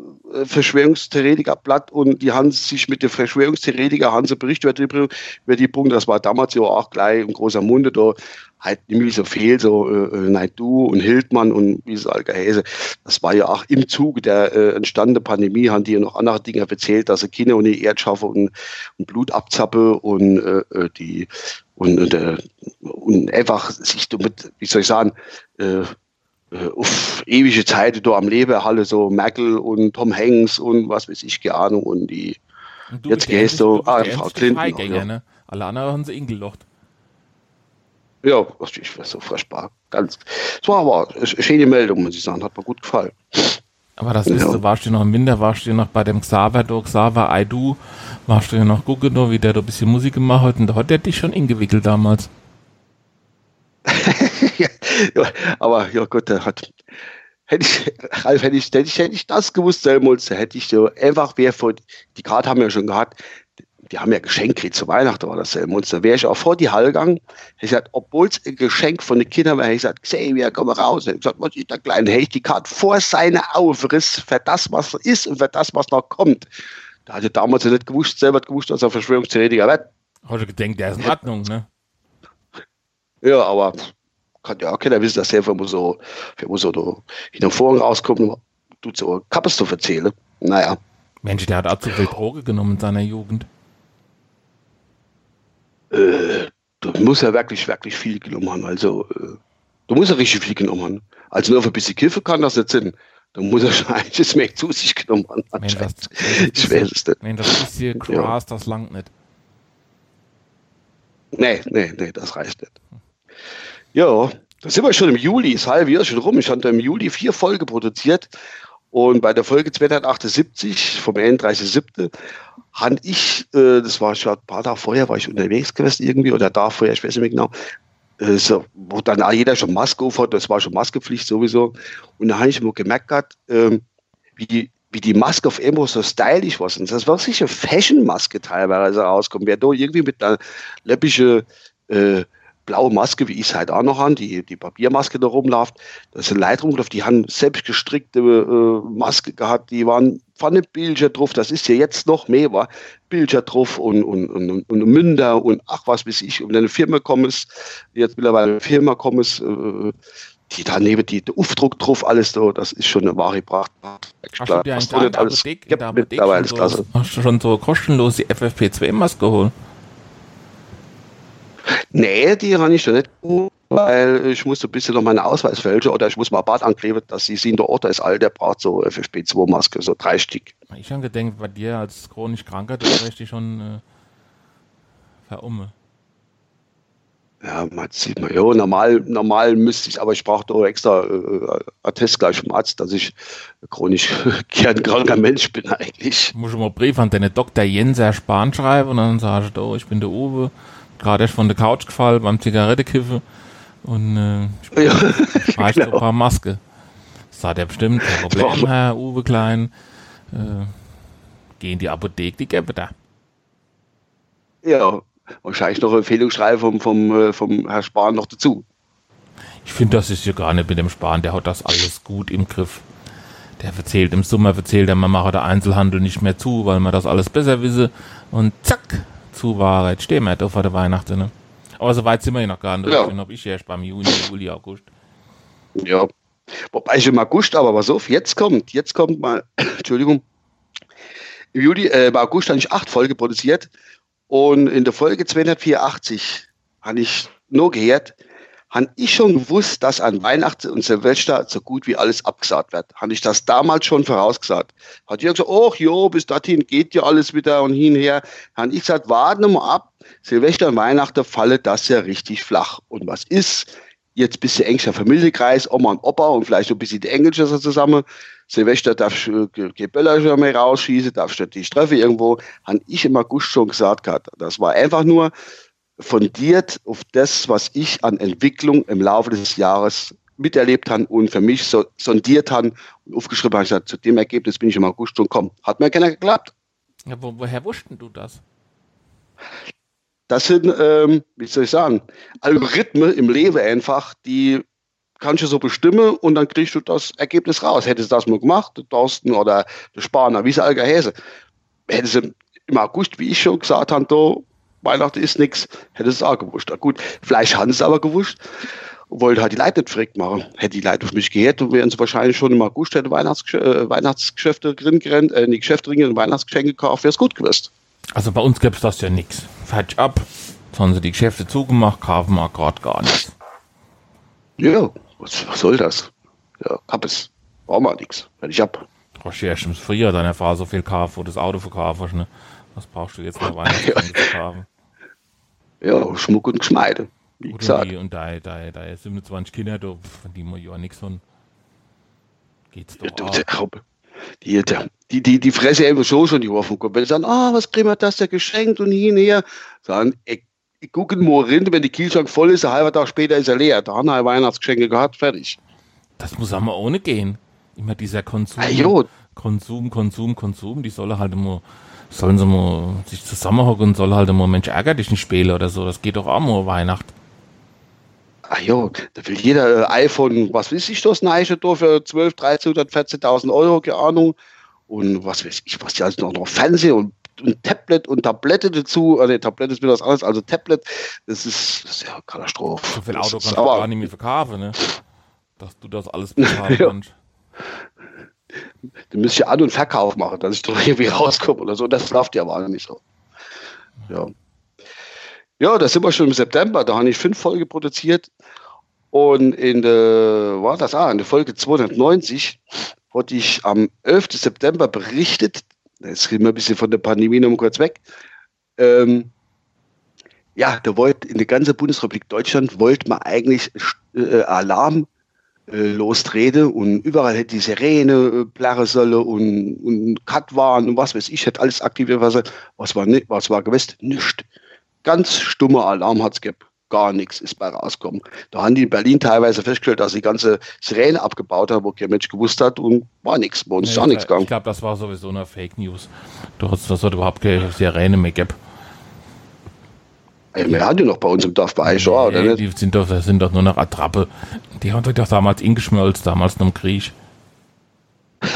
Verschwörungstheoretikerblatt und die haben sich mit den Verschwörungstheoretiker haben sie berichtet über, die Punkte, das war damals ja auch gleich im großer Munde, da halt nämlich so viel, so äh, äh Naidu und Hildmann und wie es all gehäse. Das war ja auch im Zuge der äh, entstandenen Pandemie, haben die ja noch andere Dinge erzählt, dass sie Kinder und die Erdschaffe und, und Blut abzappe und äh, äh die und, und, äh, und einfach sich damit, wie soll ich sagen, äh, äh, auf ewige Zeit da am Leben Halle so Merkel und Tom Hanks und was weiß ich, keine Ahnung und die und jetzt gehst du, ah, Frau Clinton. ja. ne? Alle anderen haben sie ingelocht. Ja, ich war so furchtbar. Ganz, es war aber eine schöne Meldung, muss ich sagen, hat mir gut gefallen. Aber das ist, ja. du warst du noch im Winter, warst du noch bei dem Xaver, do Xaver I Do, warst du noch gucken, wie der da ein bisschen Musik gemacht hat und da hat der dich schon ingewickelt damals. ja, (laughs) aber ja Gott, der hat. Hätte ich, Ralf, hätte ich, hätte ich, hätte ich das gewusst, Selmholz, hätte ich so einfach, wer vor, die Karte haben wir ja schon gehabt, die haben ja Geschenk gekriegt zu Weihnachten, war das Selmholz. Da wäre ich auch vor die Halle gegangen, hätte ich gesagt, obwohl es ein Geschenk von den Kindern war, hätte ich gesagt, Xavier, komm raus. Hätte ich gesagt, was ist der Kleine? Hätte ich die Karte vor seine Aufriss für das, was ist und für das, was noch kommt. Da hatte damals nicht gewusst, selber gewusst, dass er Verschwörungstheoretiker wird. Heute gedenkt, der ist in Ordnung, ne? Ja, aber kann ja auch keiner wissen, dass der immer so, immer so da in den Vorhang rauskommt, tut so Kappes zu erzählen. Naja. Mensch, der hat auch zu viel Droge genommen in seiner Jugend. Äh, du musst ja wirklich, wirklich viel genommen haben. Also, äh, du musst ja richtig viel genommen haben. Also nur für ein bisschen Kiffen kann das nicht sein. Da muss er schon (laughs) einiges mehr zu sich genommen haben. Wenn das, ich weiß es nicht. Wenn das bisschen Gras, ja. das langt nicht. Nee, nee, nee, das reicht nicht. Ja, da sind wir schon im Juli, das halbe Jahr schon rum. Ich hatte im Juli vier Folgen produziert und bei der Folge 278 vom 31.7. habe ich, äh, das war schon ein paar Tage vorher, war ich unterwegs gewesen irgendwie oder da vorher, ich weiß nicht mehr genau, äh, so, wo dann jeder schon Maske aufhat, das war schon Maskepflicht sowieso. Und da habe ich mir gemerkt, gehabt, ähm, wie, wie die Maske auf einmal so stylisch war. Und das war sicher Fashion-Maske teilweise rauskommt. Wer da irgendwie mit einer läppische äh, blaue Maske, wie ich es halt auch noch an, die, die Papiermaske da rumläuft, da sind Leute rumgelaufen, die haben selbst gestrickte äh, Maske gehabt, die waren vorne Bilder drauf, das ist ja jetzt noch mehr, war Bilder drauf und, und, und, und Münder und ach was weiß ich, und eine Firma kommt jetzt mittlerweile eine Firma kommt äh, die daneben, die, der Aufdruck drauf, alles da, das ist schon eine wahre Pracht. Hast du dir eigentlich der Apotheke, in der Apotheke schon, so, hast du schon so kostenlose FFP2-Maske geholt? Nee, die habe ich schon nicht weil ich muss ein bisschen noch meinen Ausweis fälschen oder ich muss mal Bad ankleben, dass sie sehen, der Ort ist alt, der braucht so FFP2-Maske, so drei Stück. Ich habe gedacht, bei dir als chronisch Kranker, du hast dich schon äh, verumme. Ja, man sieht man, ja, normal, normal müsste ich, aber ich brauche doch extra äh, Attest gleich vom Arzt, dass ich chronisch (laughs) kranker Mensch bin eigentlich. Ich muss mal einen Brief an deinen Dr. Jens Spahn schreiben und dann sage ich, oh, ich bin der Uwe gerade erst von der Couch gefallen beim Zigarettekiffen und äh, ja, (laughs) genau. ein paar Maske. Das sagt er bestimmt, kein Problem, Herr Uwe Klein. Äh, geh in die Apotheke, die gäbe da. Ja, wahrscheinlich noch Empfehlungsschreiben vom, vom, äh, vom Herrn Spahn noch dazu. Ich finde, das ist ja gar nicht mit dem Spahn, der hat das alles gut im Griff. Der erzählt, im Sommer erzählt er, man mache der Einzelhandel nicht mehr zu, weil man das alles besser wisse. Und zack, zu war. Jetzt stehen wir da vor der Weihnachten. Ne? Aber so weit sind wir ja noch gar nicht. Ja. Ich bin ich erst beim Juni, Juli, August. Ja. Wobei ich im August, aber was auf, jetzt kommt, jetzt kommt mal, (coughs) Entschuldigung, im Juli, äh, im August habe ich acht Folgen produziert und in der Folge 284 habe ich nur gehört, habe ich schon gewusst, dass an Weihnachten und Silvester so gut wie alles abgesagt wird. Habe ich das damals schon vorausgesagt. Hat ihr gesagt, ach jo, bis dorthin geht ja alles wieder und hin und her. Habe ich gesagt, warten mal ab. Silvester und Weihnachten falle das ja richtig flach. Und was ist? Jetzt bist du engster Familienkreis, Oma und Opa und vielleicht so ein bisschen die Englische zusammen. Silvester darfst du äh, Böller schon mal rausschießen, darfst du die Streffe irgendwo. Habe ich im August schon gesagt gehabt. Das war einfach nur, fundiert auf das, was ich an Entwicklung im Laufe des Jahres miterlebt habe und für mich so, sondiert habe und aufgeschrieben habe, gesagt, zu dem Ergebnis bin ich im August schon gekommen. Hat mir keiner geklappt. Ja, wo, woher wussten du das? Das sind, ähm, wie soll ich sagen, Algorithmen im Leben einfach, die kannst du so bestimmen und dann kriegst du das Ergebnis raus. Hättest du das mal gemacht, der Thorsten oder der Spaner, wie sie alle gehäse, hätte sie im August, wie ich schon gesagt habe, Weihnachten ist nichts, hätte es auch gewusst. Gut, Fleisch haben sie aber gewusst wollte halt die Leute nicht verrückt machen. Hätte die Leute auf mich gehört, dann wären sie wahrscheinlich schon im August hätte Weihnachtsgesch äh, Weihnachtsgeschäfte drin gerannt, äh, die Geschäfte drin und Weihnachtsgeschenke gekauft, wäre es gut gewesen. Also bei uns gäbe es das ja nichts. Falsch ab. Jetzt haben sie die Geschäfte zugemacht, kaufen wir gerade gar nichts. Ja, was, was soll das? Ja, hab es. Brauchen wir nichts. Wenn ich ab. Erst im Frühjahr deine Fahrer so viel kaufen, wo das Auto verkaufst, ne? Was brauchst du jetzt noch (laughs) Weihnachtsgeschenke zu haben? Ja, Schmuck und Geschmeide. Wie und gesagt. Die, und da, da, da 27 Kinder, da, die man ja nichts von. Geht's doch ja, die, die, die, die Fresse einfach so schon die Hoffnung kommt. Wenn sie sagen, ah, oh, was kriegen wir das da geschenkt und hin und her, sagen, ich, ich gucke nur rein, wenn die Kühlschrank voll ist, ein halber Tag später ist er leer. Da haben wir Weihnachtsgeschenke gehabt, fertig. Das muss aber ohne gehen. Immer dieser Konsum. Ah, Konsum, Konsum, Konsum, die soll halt immer sollen sie mal sich zusammenhocken und soll halt immer Mensch ärger dich nicht spielen oder so. Das geht doch auch mal Weihnacht. Ach jo, da will jeder äh, iPhone, was weiß ich, das Neiche da für 12, 13, 14.000 Euro, keine Ahnung. Und was weiß ich, was die alles noch, noch Fernsehen und und Tablet und Tablette dazu. Äh, nee, Tablette ist mir was anderes. Also Tablet, das ist, das ist ja Katastrophe. So viel Auto kannst du gar nicht mehr verkaufen, ne? Dass du das alles (laughs) bezahlen kannst. Dann müsste ich An- und Verkauf machen, dass ich doch irgendwie rauskomme oder so. Das läuft ja aber nicht so. Ja. Ja, da sind wir schon im September. Da habe ich fünf Folgen produziert. Und in der, war das, ah, in der Folge 290 hatte ich am 11. September berichtet, jetzt gehen wir ein bisschen von der Pandemie noch mal kurz weg, ähm, ja, da wollte in der ganzen Bundesrepublik Deutschland wollte man eigentlich äh, Alarm äh, lostreten und überall hätte die Sirene äh, plärren sollen und, und waren und was weiß ich, hätte alles aktiviert. Was, was war, nicht, was war gewesen? Nichts. Ganz stummer Alarm hat es gegeben gar nichts ist bei rausgekommen. Da haben die in Berlin teilweise festgestellt, dass die ganze Sirene abgebaut haben, wo kein Mensch gewusst hat und war nichts. Bei uns nee, ist auch nichts gegangen. Ich glaube, das war sowieso eine Fake News. Du hast, das hat überhaupt keine Sirene mehr gegeben. Ja, wir hatten ja noch bei uns im Dorf bei Eichau, nee, oder nicht? Die sind doch, das sind doch nur noch Attrappe. Die haben doch damals ingeschmolzt, damals noch im Krieg. (laughs)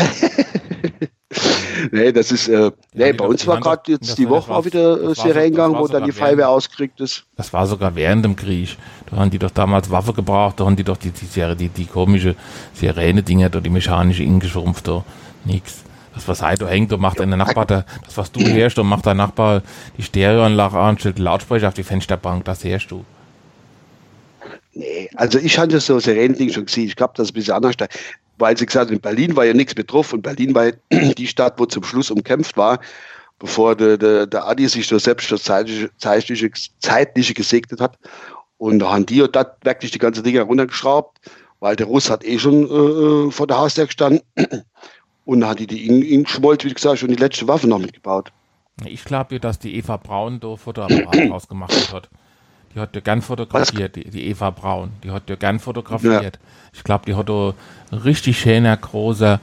nee, das ist, äh, nee, bei uns war gerade jetzt die Woche auch wieder äh, Seriengang, wo dann die Feuerwehr ausgekriegt ist. Das war sogar während dem Krieg. Da haben die doch damals Waffe gebraucht, da haben die doch die, die, die, die, die komische Sirene-Dinger, die mechanische ingeschrumpft, da nix. Das, was heute hängt, da macht dein Nachbar, da, das, was du hörst, da macht dein Nachbar die Stereoanlage an, stellt Lautsprecher auf die Fensterbank, das hörst du. Nee, also ich hatte so Sirenen-Ding schon gesehen. Ich glaube, das ist ein bisschen anders weil sie gesagt haben, in Berlin war ja nichts betroffen und Berlin war (clears throat) die Stadt, wo zum Schluss umkämpft war, bevor der, der, der Adi sich so selbst das zeitliche, zeitliche, zeitliche gesegnet hat. Und da haben die und dort wirklich die ganzen Dinge runtergeschraubt, weil der Russ hat eh schon äh, vor der Haustür gestanden. (clears throat) Und da hat die die in, geschmolzt, wie gesagt, schon die letzte Waffe noch mitgebaut. Ich glaube, dass die Eva Braun da Fotoapparat (coughs) rausgemacht hat. Die hat ja gern fotografiert, die, die, Eva Braun. Die hat ja gern fotografiert. Ja. Ich glaube, die hat da richtig schöner, großer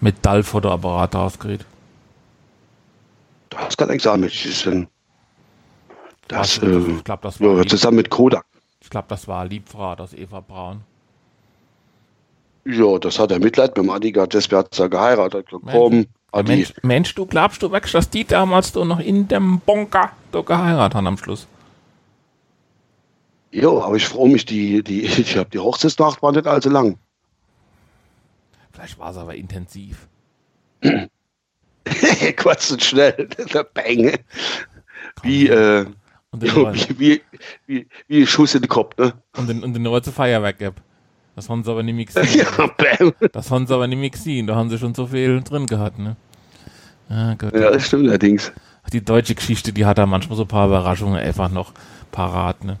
Metallfotoapparat rausgekriegt. Das kann ich sagen. Das ist ein, das, das, äh, ich glaube, das war ja, zusammen mit Kodak. Ich glaube, das war Liebfrau, das Eva Braun. Ja, das hat er Mitleid mit dem Adi deswegen hat er geheiratet. Komm, Adi. Mensch, Mensch, du glaubst du wirklich, dass die damals doch noch in dem Bunker geheiratet haben am Schluss? Ja, aber ich freue mich, die, die, (laughs) ich habe die Hochzeitsnacht war nicht allzu lang. Vielleicht war es aber intensiv. (laughs) Kurz und schnell, (laughs) der Bang. Wie, äh, jo, wie, wie, wie, Schuss in den Kopf, ne? Und den, und den neuen Feuerwerk gab. Das haben sie aber nicht (laughs) mehr gesehen. ja. Das haben sie aber nicht mehr gesehen. Da haben sie schon so viel drin gehabt, ne? Ah, Gott. Ja, das stimmt allerdings. Die deutsche Geschichte, die hat da manchmal so ein paar Überraschungen einfach noch parat, ne?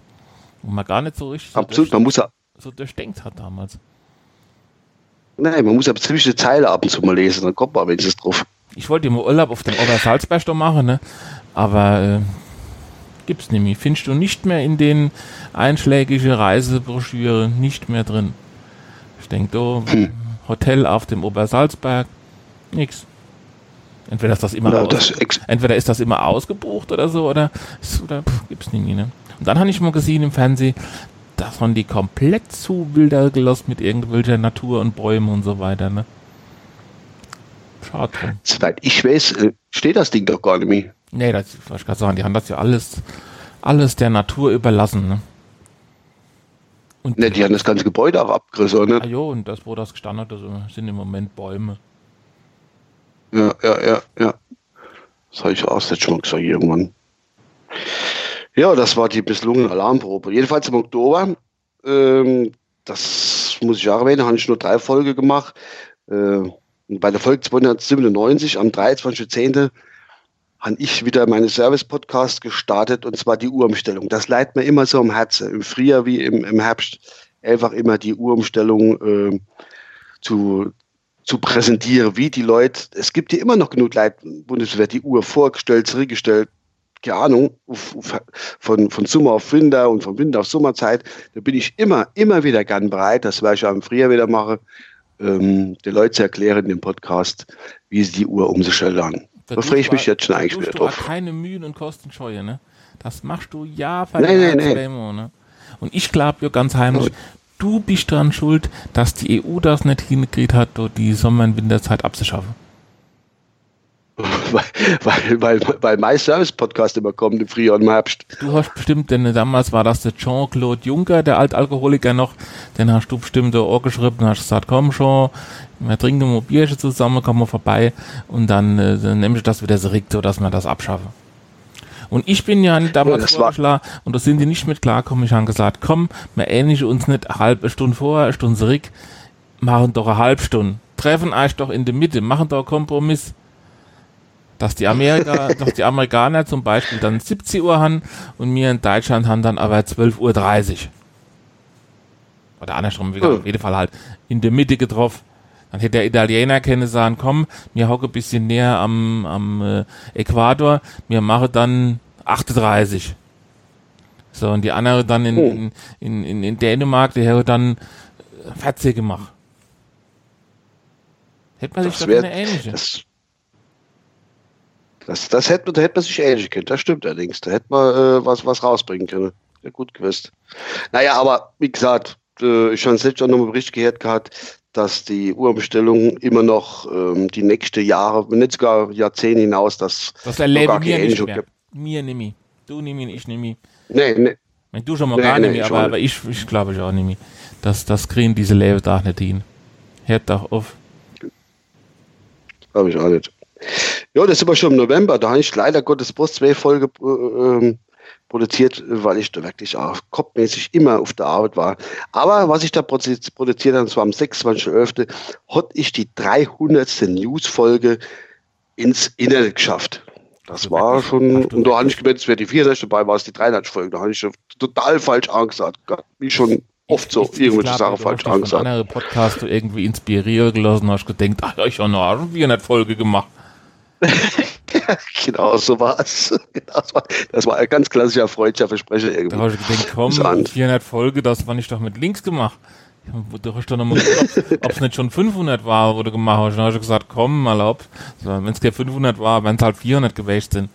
Wo man gar nicht so richtig Absolut, so, man muss ja, so durchdenkt hat damals. Nein, man muss ja ziemlich Zeile ab und zu mal lesen, dann kommt man wenigstens drauf. Ich wollte immer Urlaub auf dem Obersalzberg machen, ne? aber äh, gibt's nicht mehr. Findest du nicht mehr in den einschlägigen Reisebroschüre nicht mehr drin. Ich denke, oh, hm. Hotel auf dem Obersalzberg, nix. Entweder ist das immer, ja, das entweder ist das immer ausgebucht oder so, oder, oder pff, gibt's mehr. Ne? Und dann habe ich mal gesehen im Fernsehen, dass man die komplett zu wilder gelassen mit irgendwelcher Natur und Bäumen und so weiter, ne? Schade. Soweit ich weiß, äh, steht das Ding doch gar nicht mehr. Nee, das wollte ich gerade sagen, die haben das ja alles, alles der Natur überlassen, ne? Und ne, die haben das ganze Gebäude auch abgerissen, ne? Ah, jo, und das, wo das gestanden hat, sind im Moment Bäume. Ja, ja, ja, ja. Das habe ich auch jetzt schon mal gesagt, irgendwann. Ja, das war die misslungene Alarmprobe. Jedenfalls im Oktober, ähm, das muss ich auch erwähnen, habe ich nur drei Folgen gemacht. Äh, bei der Folge 297 am 23.10. habe ich wieder meine Service-Podcast gestartet und zwar die Uhrumstellung. Das leitet mir immer so am Herzen, im Frühjahr wie im, im Herbst. Einfach immer die Uhrumstellung äh, zu, zu präsentieren, wie die Leute, es gibt ja immer noch genug Leute, Bundeswehr die Uhr vorgestellt, zurückgestellt, keine Ahnung, von, von Sommer auf Winter und von Winter auf Sommerzeit, da bin ich immer, immer wieder gern bereit, das werde ich auch im Frühjahr wieder machen, ähm, den Leuten zu erklären dem Podcast, wie sie die Uhr umstellen. Da, da freue ich mich jetzt schon eigentlich wieder drauf. keine Mühen und Kosten scheue, ne? Das machst du ja für nein, nein, nein. Demo, ne? Und ich glaube ja ganz heimlich, du bist daran schuld, dass die EU das nicht hingekriegt hat, die Sommer- und Winterzeit abzuschaffen. (laughs) weil, weil, weil mein Service-Podcast immer kommt im Frühjahr und im Herbst. Du hast bestimmt, denn damals war das der Jean-Claude Juncker, der Altalkoholiker noch, den hast du bestimmt Ohr geschrieben und hast gesagt, komm schon, wir trinken ein Bierchen zusammen, kommen wir vorbei und dann, äh, dann nehme ich das wieder zurück, so dass wir das abschaffen. Und ich bin ja damals ja, vorgeschlagen und da sind die nicht mit klarkommen. Ich habe gesagt, komm, wir ähnlichen uns nicht eine halbe Stunde vor, eine Stunde zurück, machen doch eine halbe Stunde. Treffen euch doch in der Mitte, machen doch einen Kompromiss dass die Amerika, (laughs) dass die Amerikaner zum Beispiel dann 17 Uhr haben und wir in Deutschland haben dann aber 12.30 Uhr. Oder andersrum, oh. auf jeden Fall halt in der Mitte getroffen. Dann hätte der Italiener können sagen, komm, wir hocken ein bisschen näher am, am äh, Äquator, wir machen dann 38. So, und die andere dann in, oh. in, in, in Dänemark, die hätte dann 40 gemacht. Hätte man sich das doch eine ähnliche. Das, das, das hätte, da hätte man sich ähnlich können. Das stimmt allerdings. Da hätte man äh, was, was rausbringen können. Ja, gut gewusst. Naja, aber wie gesagt, äh, ich habe selbst auch noch einen Bericht gehört gehabt, dass die Uhrbestellung immer noch ähm, die nächsten Jahre, wenn nicht sogar Jahrzehnte hinaus, dass das erlebe mir nicht mehr. Gibt. Mir nehme Du nimm ihn, ich nehme ihn. Nee, nee. Wenn du schon mal nee, gar nee, nicht mehr, aber, aber, ich, ich glaube ich auch nicht mehr. Das, das kriegen diese Leben da nicht hin. Hört doch auf. Glaube ich auch nicht. Ja, das ist aber schon im November. Da habe ich leider Gottes Post zwei Folgen äh, ähm, produziert, weil ich da wirklich auch kopfmäßig immer auf der Arbeit war. Aber was ich da produziert habe, das war am 26.11., hatte ich die 300. News-Folge ins Internet geschafft. Das war schon, und da habe ich gemeint, es wäre die 64 dabei, war es die 300 Folge. Da habe ich total falsch angesagt. Wie schon oft so irgendwelche Sachen falsch angesagt. andere Podcast irgendwie inspiriert gelassen, hast gedacht, ach, ich habe noch eine 400 Folge gemacht. (laughs) genau so war es. Genau, das, war, das war ein ganz klassischer freudscher Versprecher irgendwie. Da habe ich gedacht, komm, 400 Folge, das war nicht doch mit Links gemacht. Du hast doch noch mal ob (laughs) es nicht schon 500 war, du gemacht hast. Dann hast du gesagt, komm, mal ab. So, wenn es kein 500 war, wenn es halt 400 gewesen sind.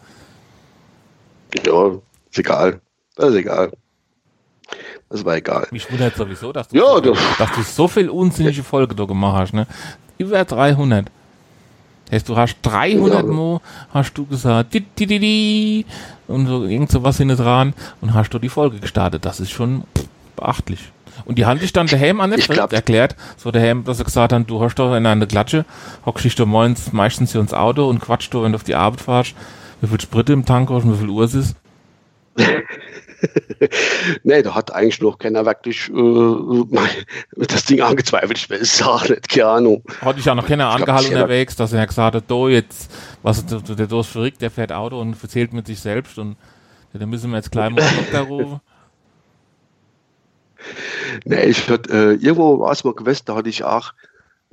Ja, ist egal. Das ist egal. Das war egal. Mich wundert sowieso, dass du, ja, so, dass du so viel unsinnige Folge da gemacht hast. Ne? Über 300. Heißt, du hast 300 ja. Mo, hast du gesagt, di, di, di, di, und so irgend so was hinten dran und hast du die Folge gestartet. Das ist schon beachtlich. Und die haben dich dann daheim an nicht erklärt, so daheim, dass sie gesagt haben, du hast doch in einer Klatsche, hockst dich da morgens meistens hier ins Auto und quatschst du, wenn du auf die Arbeit fahrst, wie viel Sprit im Tank hast und wie viel Uhr es ist. (laughs) (laughs) nee, da hat eigentlich noch keiner wirklich äh, das Ding angezweifelt. Ich weiß es auch nicht, keine Ahnung. Hatte ich ja noch keiner angehalten unterwegs, dass er gesagt hat, do jetzt, was der, der ist verrückt, der fährt Auto und erzählt mit sich selbst und da müssen wir jetzt gleich mal Doktor (laughs) rufen. Nee, ich würde, äh, irgendwo war es mal gewesen, da hatte ich auch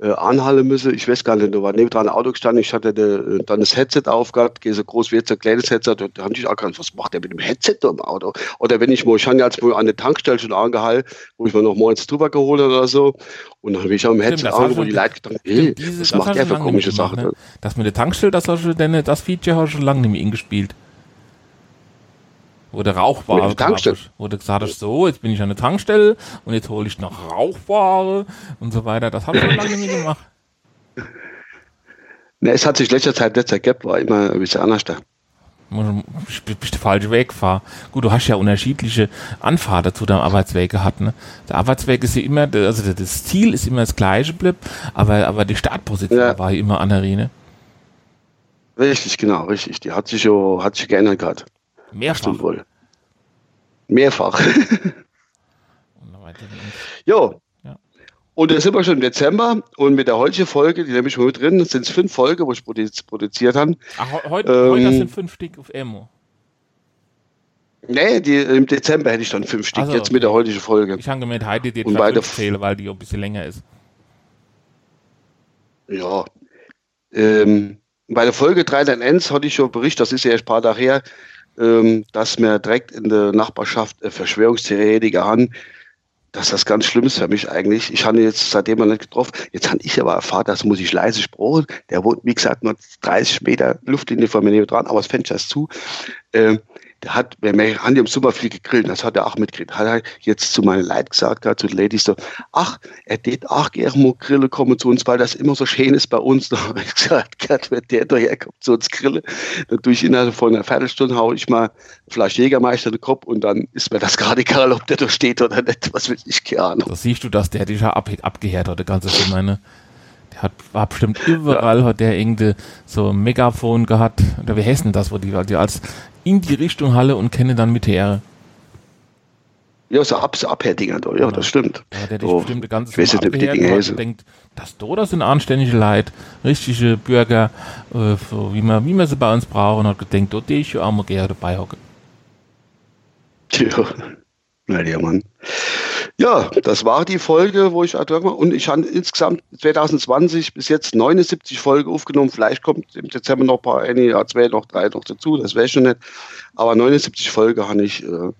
äh, anhalten müssen. Ich weiß gar nicht, da war neben dran ein Auto gestanden, ich hatte de, dann das Headset aufgehabt, gehe so groß wie jetzt ein kleines Headset, da habe ich auch gedacht, was macht der mit dem Headset da im Auto? Oder wenn ich mal, ich habe jetzt mal an der Tankstelle schon angehalten, wo ich mir noch mal ins drüber geholt oder so, und dann habe ich auch im Headset an, wo die Leute gedacht, ey, was macht der für komische Sachen? Ne? Das mit der Tankstelle, das, hast du, denn, das Feature hast du schon lange nicht mehr ingespielt. Wo der Rauchware Tankstelle. Wo du gesagt hast, so, jetzt bin ich an der Tankstelle und jetzt hole ich noch Rauchware und so weiter. Das habe ich schon lange nicht gemacht. (laughs) Ne, es hat sich letzter Zeit letzter Gap war immer ein bisschen anders da. Bist der falsche Weg fahr. Gut, du hast ja unterschiedliche Anfahrten zu deinem Arbeitsweg gehabt. Ne? Der Arbeitsweg ist ja immer, also das Ziel ist immer das gleiche blieb, aber, aber die Startposition ja. war immer an der Rene. Richtig, genau, richtig. Die hat sich ja, hat sich geändert gerade. Mehrfach. Wohl. Mehrfach. (laughs) jo. Ja. Und da sind wir schon im Dezember und mit der heutigen Folge, die nehme ich mal mit drin, sind es fünf Folgen, wo ich produziert habe. Ach, heute, ähm, heute sind fünf Stück auf Emo. Nee, die, im Dezember hätte ich dann fünf Stück, also, jetzt mit der heutigen Folge. Ich habe gemeint, heute die beide zähle, weil die ein bisschen länger ist. Ja. Ähm, bei der Folge 3 dann Ends hatte ich schon Bericht, das ist ja erst ein paar Tage her, ähm, dass mir direkt in der Nachbarschaft äh, Verschwörungstheoretiker haben, dass das ganz schlimm ist für mich eigentlich. Ich habe jetzt seitdem noch nicht getroffen. Jetzt habe ich aber erfahren, das muss ich leise sprechen. Der wohnt, wie gesagt, nur 30 Meter Luftlinie von mir dran, aber das Fenster ist zu. Ähm, der hat, wir haben im Sommer viel gegrillt, das hat er auch mitgekriegt. Hat er jetzt zu meinen Leuten gesagt, zu den Ladies so, ach, er tät auch gerne mal Grille kommen zu uns, weil das immer so schön ist bei uns. Da (laughs) habe ich gesagt, Gott, wenn der daher kommt zu uns Grille, dann tue ich innerhalb von einer Viertelstunde, haue ich mal Fleisch Jägermeister in den Kopf und dann ist mir das gerade egal, ob der da steht oder nicht, was will ich gerne. Da siehst du, dass der dich ja ab, abgehärtet hat, der ganze Film, meine. Der hat, war bestimmt überall, ja. hat der irgendwie so ein Megafon gehabt, oder wie heißt denn das, wo die, die als in die Richtung Halle und kenne dann mit her. Ja, so, Ab so Abhärdinger da, ja, das stimmt. Ja, der so, bestimmt ganze ich weiß nicht, die denkt, das da, das sind anständige Leute, richtige Bürger, äh, so, wie, man, wie man sie bei uns brauchen, hat gedacht, da die ich ja auch mal gerne dabei hocke. Tja, (laughs) na der Mann. Ja, das war die Folge, wo ich und ich habe insgesamt 2020 bis jetzt 79 Folgen aufgenommen. Vielleicht kommt im Dezember noch ein paar, eine, ja, zwei, noch drei noch dazu, das wäre schon nicht. Aber 79 Folgen habe ich, äh,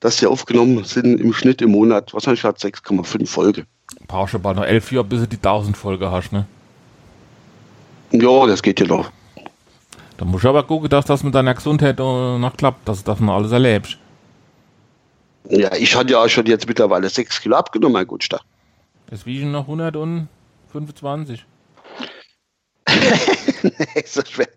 das hier aufgenommen sind im Schnitt im Monat, wahrscheinlich hat 6,5 Folge. Brauchst du aber noch elf Jahre, bis du die 1000 Folge hast, ne? Ja, das geht ja noch. Da musst du aber gucken, dass das mit deiner Gesundheit noch klappt, dass du das noch alles erlebst. Ja, ich hatte ja auch schon jetzt mittlerweile 6 Kilo abgenommen, mein Gutstag. Es wiegen noch 125. nee, so schwer.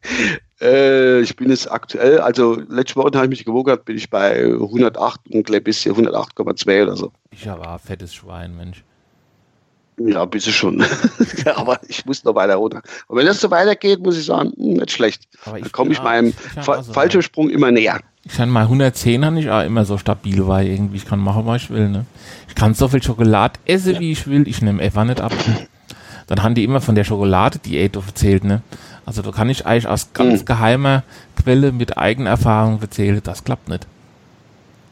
Äh, ich bin jetzt aktuell, also letzte Woche habe ich mich gewogen, bin ich bei 108 und ein bisschen 108,2 oder so. Ich aber ein fettes Schwein, Mensch. Ja, ein bisschen schon. (laughs) aber ich muss noch weiter runter. Und wenn das so weitergeht, muss ich sagen, hm, nicht schlecht. Aber ich Dann komme ich meinem Fa so Fallschirmsprung immer näher. Ich kann mal 110 habe ich auch immer so stabil, weil irgendwie ich kann machen, was ich will. Ne? Ich kann so viel Schokolade essen, wie ich will. Ich nehme einfach nicht ab. Dann haben die immer von der Schokolade-Diät erzählt. Ne? Also da kann ich eigentlich aus ganz mhm. geheimer Quelle mit Eigenerfahrung erzählen, das klappt nicht.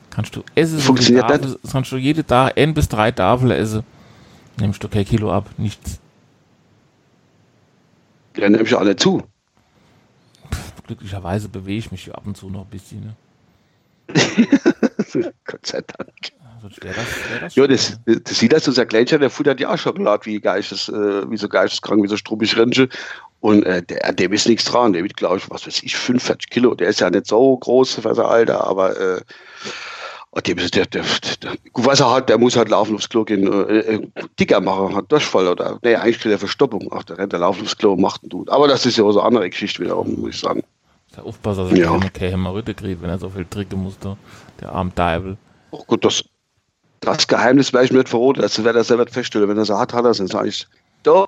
Kannst du essen, Funktioniert Tafel, kannst du jede Tag ein bis drei Tafeln essen Nimmst du kein Kilo ab, nichts. Ja, nehme ich alle zu. Pff, glücklicherweise bewege ich mich ab und zu noch ein bisschen. Ne? (laughs) Gott sei Dank. Also wär das, wär das ja, das, das sieht das unser Kleinchen, der futtert ja auch Schokolade wie, Geistes, äh, wie so geisteskrank, wie so struppig Rentche. Und äh, der, dem ist nichts dran. Der wird, glaube ich, was weiß ich, 45 Kilo. Der ist ja nicht so groß für sein Alter, aber äh, der, der, der, was er hat, der muss halt laufen aufs Klo gehen, äh, äh dicker machen, hat Durchfall oder, nee, eigentlich kriegt er Verstoppung. Ach, der rennt, der laufen aufs Klo und macht einen Dude. Aber das ist ja auch so eine andere Geschichte wiederum, muss ich sagen. Der Aufpasser, dass er ja. keine Hämorrhoide kriegt, wenn er so viel trinken muss, der, der arme Teufel. Oh gut, das, das Geheimnis werde ich mir nicht verraten, das werde er selber feststellen. Wenn er so hart hat, dann sage ich, da,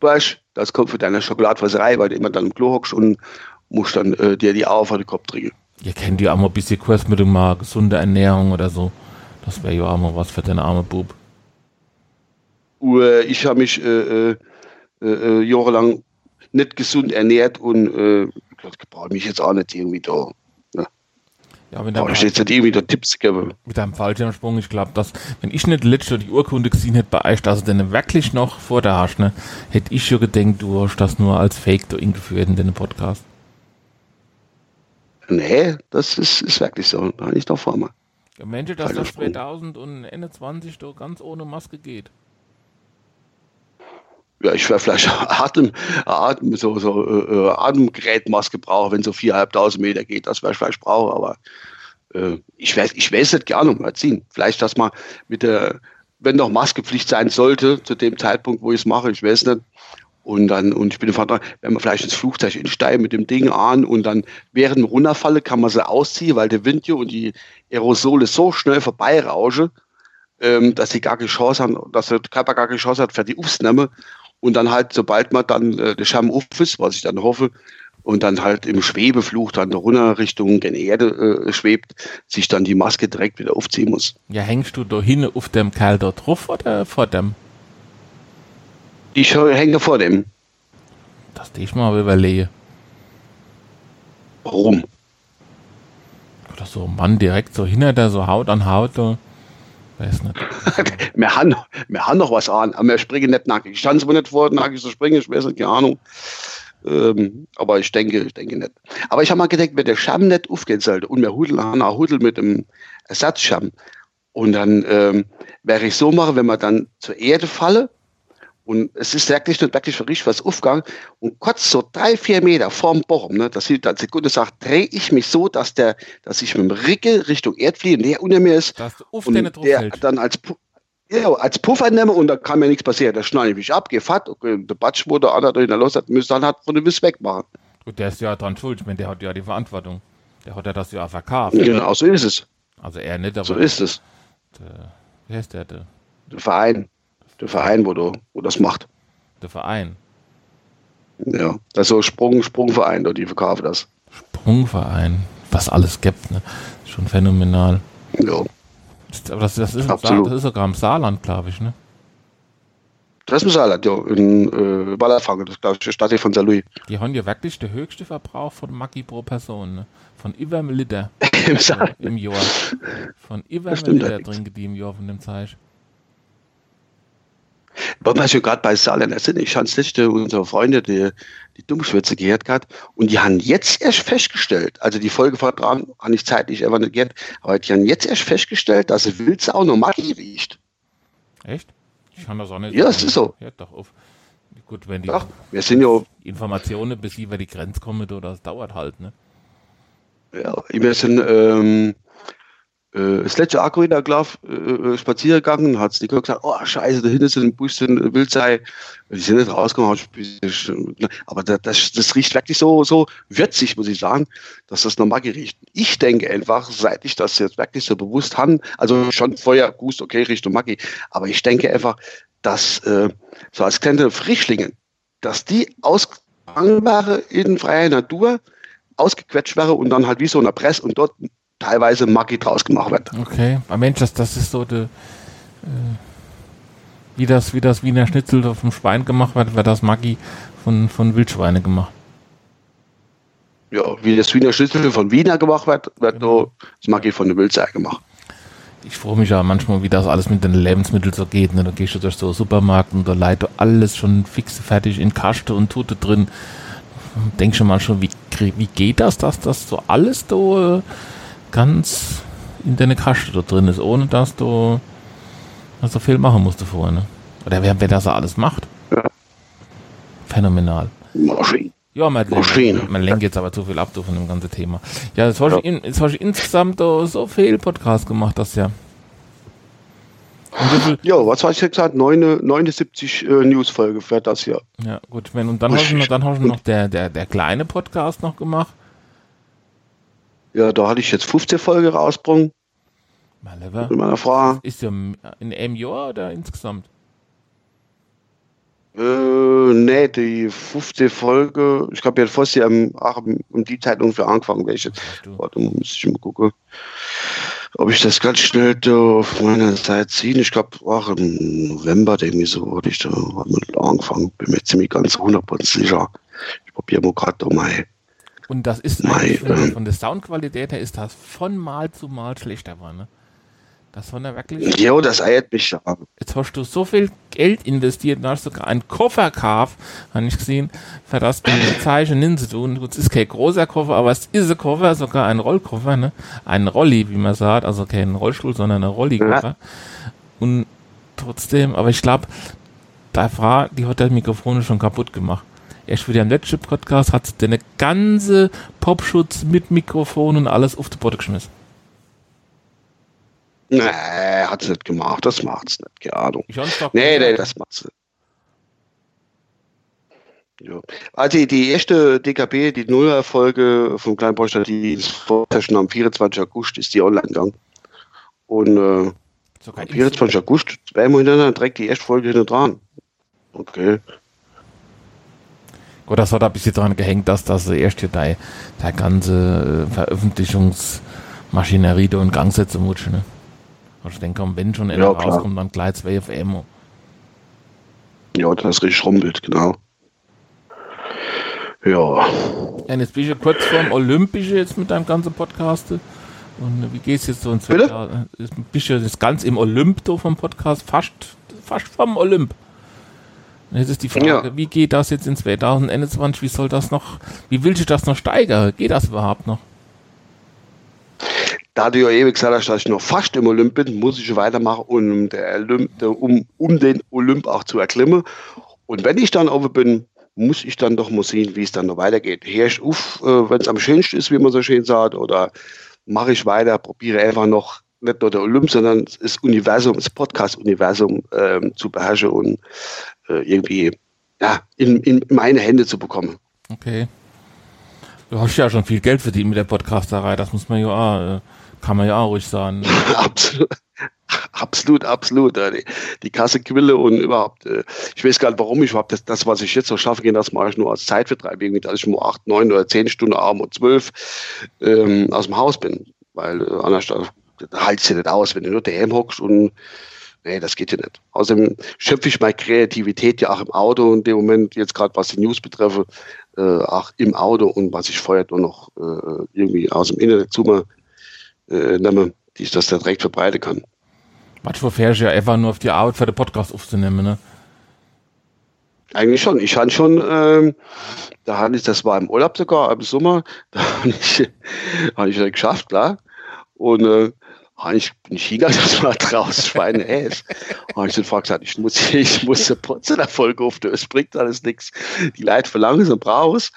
weißt das kommt für deine Schokoladfresserei, weil du immer dann im Klo hockst und musst dann äh, dir die auf den Kopf trinken. Ihr kennt ja auch mal ein bisschen Kurs mit mal gesunde Ernährung oder so. Das wäre ja auch mal was für den armen Bub. Uh, ich habe mich äh, äh, äh, jahrelang nicht gesund ernährt und äh, ich brauche mich jetzt auch nicht irgendwie da. Ne? Ja, wenn ich jetzt nicht irgendwie da Tipps geben. Mit deinem Fallschirmsprung, ich glaube, dass, wenn ich nicht letzte die Urkunde gesehen hätte bei euch, dass du denn wirklich noch vor der hast, ne, hätte ich schon gedacht, du hast das nur als Fake da eingeführt in deinem Podcast. Nee, das ist, ist wirklich so. Da ich doch vor mir. Ja, Mensch, dass das 2021 doch ganz ohne Maske geht. Ja, ich wäre vielleicht (laughs) Atem, Atem, so, so äh, Atemgerätmaske brauchen, wenn so 4.500 Meter geht. Das wäre ich vielleicht brauche, aber äh, ich, weiß, ich weiß nicht gerne mal ziehen. Vielleicht, dass man mit der, wenn noch Maskepflicht sein sollte, zu dem Zeitpunkt, wo ich es mache, ich weiß nicht, und dann, und ich bin Vater, wenn man vielleicht ins Flugzeug insteigen mit dem Ding an und dann während dem Runterfalle kann man sie ausziehen, weil der Wind hier und die Aerosole so schnell vorbeirauschen, ähm, dass sie gar keine Chance haben, dass der Körper gar keine Chance hat für die Aufnahme. Und dann halt, sobald man dann äh, der Schirm auf ist, was ich dann hoffe, und dann halt im Schwebeflug dann runter Richtung gen Erde äh, schwebt, sich dann die Maske direkt wieder aufziehen muss. Ja, hängst du da hin auf dem Kerl dort drauf oder vor dem? Ich hänge vor dem. Das ich mal überlege. Warum? Oder so ein Mann direkt so hinter der so Haut an Haut. Weiß nicht. (laughs) wir, haben, wir haben noch was an, aber wir springen nicht nackig. Ich stand zwar nicht vor, nackig zu springen, ich weiß nicht, keine Ahnung. Ähm, aber ich denke, ich denke nicht. Aber ich habe mal gedacht, wenn der Scham nicht aufgehen sollte und wir hudeln an, Hudel mit dem Ersatzscham und dann ähm, wäre ich so machen, wenn man dann zur Erde falle Und es ist wirklich wirklich richtig was aufgegangen. Und kurz so drei, vier Meter vorm Bochum, ne, dass sie dann Sekunde sagt, drehe ich mich so, dass der, dass ich mit dem Ricke Richtung Erdflieh, der unter mir ist, Dass du auf und der fällt. dann als, ja, als Puffer nehme und da kann mir nichts passieren. Da schneide ich mich ab, gehe fat, okay, der Batsch, der andere in der los hat, müsste dann halt von dem Wiss wegmachen. Gut, der ist ja dran schuld. Ich meine, der hat ja die Verantwortung. Der hat ja das ja verkauft. Genau, so ist es. Also er nicht, aber So ist es. Der, wie heißt der, der, Der Verein, der Verein, wo, du, wo das macht. der Verein? Ja, das ist so Sprung, Sprungverein, da, die verkaufen das. Sprungverein. Was alles gibt, ne? Schon phänomenal. Ja. Das- Aber das, das, ist, im Absolut. das ist sogar im Saarland, glaube ich, ne? Das ist Saarland, ja, in äh, Ballerfange, das glaube ich, die Stadt hier von St. Louis. Die haben ja wirklich den höchsten Verbrauch von Maggi pro Person, ne? Von über einem Liter (laughs) Im Saarland. im Jahr. Von über einem Liter trinken die im Jahr von dem Zeug. Wir schon gerade bei Saarländer sind, ich habe letzte unsere Freunde, die, die Dummschwürze gehört gehabt, und die haben jetzt erst festgestellt, also die Folge von dran habe ich zeitlich einfach nicht gehört, aber die haben jetzt erst festgestellt, dass sie Wildsau noch Maggi riecht. Echt? Ich kann das auch nicht. Ja, das ist so. Hört doch auf. Gut, wenn die Ja, wir sind ja, Informationen bis über die Grenze kommen, oder das dauert halt, ne? ja wir sind ähm, äh, das Akku in der Klav äh, spazieren gegangen, hat die gesagt, oh scheiße, da hinten sind ein Busch, sind Wildsei. Die sind nicht rausgekommen, aber das, das, riecht wirklich so, so würzig, muss ich sagen, dass das Maggi riecht. Ich denke einfach, seit ich das jetzt wirklich so bewusst habe, also schon vorher gewusst, okay, Richtung Maggi, aber ich denke einfach, dass äh, so als kleine Frischlinge, dass die ausgefangen wäre in freier Natur, ausgequetscht wäre und dann halt wie so eine Press und dort teilweise Maggi draus gemacht wird. Okay. Aber Mensch, das, das ist so de, äh, wie das, wie das Wiener Schnitzel vom Schwein gemacht wird, wird das Maggi von, von Wildschweine gemacht. Ja, wie das Wiener Schnitzel von Wiener gemacht wird, wird da das Maggi von der Wildsei gemacht. Ich freue mich ja manchmal, wie das alles mit den Lebensmitteln so geht. Ne? Da gehst du durch so einen Supermarkt und da leitet du alles schon fix fertig in Kaste und Tute drin. Denk schon mal schon, wie, wie geht das, dass das so alles da äh, ganz in deine Kaste da drin ist, ohne dass du dass du viel machen musst davor, ne? Oder wer, wer das alles macht. Ja. Phänomenal. Maschine. Ja, man, Maschine. man lenkt jetzt aber zu viel ab du, von dem ganzen Thema. Ja, jetzt habe ich, in, jetzt hab ich insgesamt so viel Podcast gemacht, das ja. Ja, was habe ich jetzt gesagt? Neune- 79 äh, Newsfolge für das hier. ja, gut, wenn, und dann hast du noch, dann hast du noch der, der, der kleine Podcast noch gemacht. Ja, da hatte ich jetzt 15 Folge rausgebracht Mein Lieber, mit meiner Frau. ist ja in einem Jahr oder insgesamt? Äh, nee, die 15 Folge, ich glaube, jetzt fast ja um, ach, die Zeit ungefähr angefangen. Welche? Warte mal, muss ich mal gucken. Ob ich das ganz schnell da auf meiner Seite ziehen. Ich glaube, auch im November, irgendwie so, hatte ich da angefangen. Bin mir ziemlich ganz 100% sicher. Ich probiere mal gerade da mal. Und das ist von, von der Soundqualität her ist das von Mal zu Mal schlechter war, ne? Das war ja wirklich. Jo, das eiert mich ja. Jetzt hast du so viel Geld investiert und hast sogar einen Koffer gekauft, habe ich gesehen, für das du die Zeichen nimmst du. Und es ist kein großer Koffer, aber es ist ein Koffer, sogar ein Rollkoffer, ne? Ein Rolli, wie man sagt, also kein Rollstuhl, sondern ein Rolli-Koffer. Und trotzdem, aber ich glaube, da Frau, die hat das Mikrofon schon kaputt gemacht. Erst wieder im letzten Podcast hat sie den ganze Popschutz mit Mikrofon und alles auf die Botte geschmissen. Nee, hat sie nicht gemacht. Das macht's nicht. Keine Ahnung. Nee, nee, das macht sie. Ja. Also die, die erste DKB, die Nuller-Folge vom kleinen Porsche, die ist vorher schon am 24. August, ist die online gegangen. Und äh, am 24. August, zweimal hintereinander, direkt die erste Folge hinten dran. Okay. Gut, das hat ein bisschen dran gehängt, dass das erst hier der, der ganze äh, Veröffentlichungsmaschinerie da in Gang setzen muss. Ne? Also ich denke, wenn schon einer Ja, rauskommt, dann gleich zwei FM. Ja, das richtig rumpelt, genau. Ja. Ja, jetzt ich ja kurz vorm Olympische jetzt mit deinem ganzen Podcast. Und äh, wie geht's jetzt so ins Bitte? Ist- Bist du jetzt ganz im Olymp vom Podcast? Fast, fast vom Olymp. Jetzt ist die Frage, Ja. wie geht das jetzt in 2021? Wie soll das noch, wie will sich das noch steigern? Geht das überhaupt noch? da du ja eben gesagt hast, dass ich noch fast im Olymp bin, muss ich weitermachen, um, Olymp, um, um den Olymp auch zu erklimmen. Und wenn ich dann oben bin, muss ich dann doch mal sehen, wie es dann noch weitergeht. Herrscht auf, äh, wenn es am schönsten ist, wie man so schön sagt, oder mache ich weiter, probiere einfach noch nicht nur der Olymp, sondern das Universum, das Podcast-Universum ähm, zu beherrschen und äh, irgendwie ja, in, in meine Hände zu bekommen. Okay. Du hast ja schon viel Geld verdient mit der Podcasterei, das muss man ja auch, äh, kann man ja auch ruhig sagen. (laughs) absolut, absolut, absolut. Die, die Kassequille und überhaupt, äh, ich weiß gar nicht, warum ich überhaupt das, das was ich jetzt noch schaffe, das mache ich nur als Zeitvertreib, irgendwie, dass ich nur acht, neun oder zehn Stunden abends und zwölf ähm, aus dem Haus bin. Weil äh, anders da halt's ja nicht aus, wenn du nur daheim hockst und nee, das geht ja nicht. Außerdem schöpfe ich meine Kreativität ja auch im Auto in dem Moment, jetzt gerade was die News betreffe, äh, auch im Auto und was ich vorher nur noch äh, irgendwie aus dem Internet zu mir äh, nehme, die ich das da direkt verbreiten kann. Manchmal fährst du ja einfach nur auf die Arbeit für den Podcast aufzunehmen, ne? Eigentlich schon. Ich hatte schon, ähm, da hatte ich, das war im Urlaub sogar, im Sommer, (laughs) da habe ich, hab ich geschafft, klar. Und äh, ich bin ich hingegangen, (laughs) das war draußen Schweine Ass. habe ich dann gesagt, ich muss, (laughs) ich muss eine Potze auf, es bringt alles nichts. Die Leute verlangen so raus.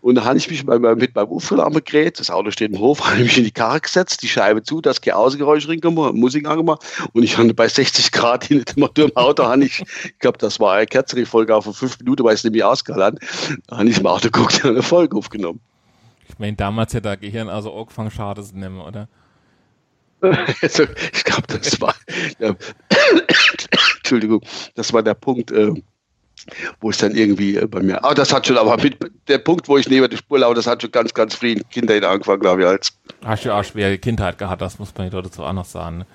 Und da habe ich mich mit meinem Uferlamm gerät, das Auto steht im Hof, (laughs) habe ich mich in die Karre gesetzt, die Scheibe zu, das Außengeräusch reingemacht, Musik angemacht und ich habe bei 60 Grad in dem Auto, habe ich, ich glaube, das war eine kürzere Folge auf fünf Minuten, weil es nämlich ausgehalten da habe ich im Auto geguckt und eine Folge aufgenommen. Ich meine, damals hätte der Gehirn also angefangen, schade zu nehmen, oder? (laughs) Also, ich glaube, das war, ja, Entschuldigung, das war der Punkt, äh, wo es dann irgendwie äh, bei mir, ah, das hat schon, aber mit, der Punkt, wo ich neben der Spur laufe, das hat schon ganz, ganz früh Kindheit angefangen, glaube ich, als. Hast du auch schwere Kindheit gehabt, das muss man ja dazu auch noch sagen. Ne?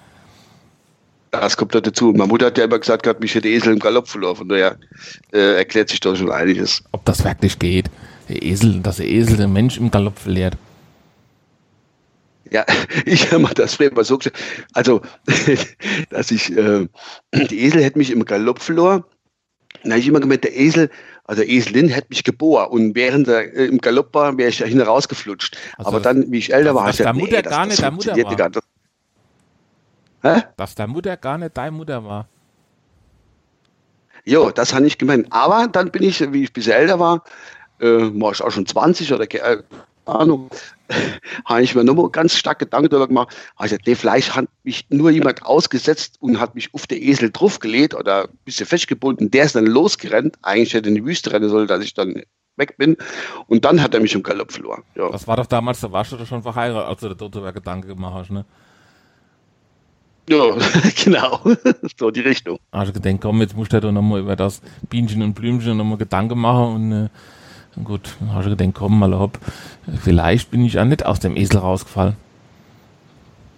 Das kommt da dazu. Meine Mutter hat ja immer gesagt, hat mich der Esel im Galopp verloren. Von daher äh, erklärt sich doch schon einiges. Ob das wirklich geht. Der Esel, dass der Esel den Mensch im Galopp verliert. Ja, (laughs) ich habe mal das mal so gesagt. Also, (laughs) dass ich, äh, die Esel hätte mich im Galopp verloren. Dann habe ich immer gemeint, der Esel, also der Eselin hätte mich geboren und während er äh, im Galopp war, wäre ich dahin rausgeflutscht. Also Aber dann, wie ich älter war, hast du ja, nee, Mutter das, gar nicht das Mutter war. Gar nicht. Hä? Dass der Mutter gar nicht deine Mutter war. Jo, das habe ich gemeint. Aber dann bin ich, wie ich bisschen älter war, äh, war ich auch schon 20 oder äh, Ahnung, (laughs) habe ich mir nochmal ganz stark Gedanken darüber gemacht. Gesagt, nee, vielleicht hat mich nur jemand ausgesetzt und hat mich auf den Esel draufgelegt oder ein bisschen festgebunden. Der ist dann losgerannt. Eigentlich hätte in die Wüste rennen sollen, dass ich dann weg bin. Und dann hat er mich im Galopp verloren. Ja. Das war doch damals, da warst du doch schon verheiratet, als du dir darüber Gedanken gemacht hast, ne? Ja, (laughs) genau. so die Richtung. Also gedenkt, komm, jetzt musst du dir doch nochmal über das Bienchen und Blümchen nochmal Gedanken machen und äh, Gut, dann hast du gedacht, komm mal ab. Vielleicht bin ich auch nicht aus dem Esel rausgefallen.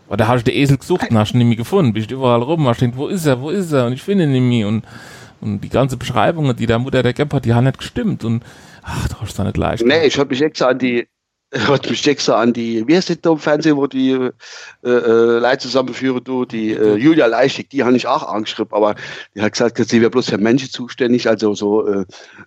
Oder hast du den Esel gesucht und hast ihn nicht mehr gefunden? Bist du überall rum, hast gedacht, wo ist er, wo ist er? Und ich finde ihn nicht mehr. Und, und die ganze Beschreibungen, die der Mutter der Gap hat, die haben nicht gestimmt. Und ach, du hast da nicht leicht. Nee, ich habe mich extra an die, hat mich extra an die, wie heißt das da im Fernsehen, wo die äh, äh, Leute zusammenführen, du, die äh, Julia Leichig, die habe ich auch angeschrieben, aber die hat gesagt, sie wäre bloß für Menschen zuständig, also so äh,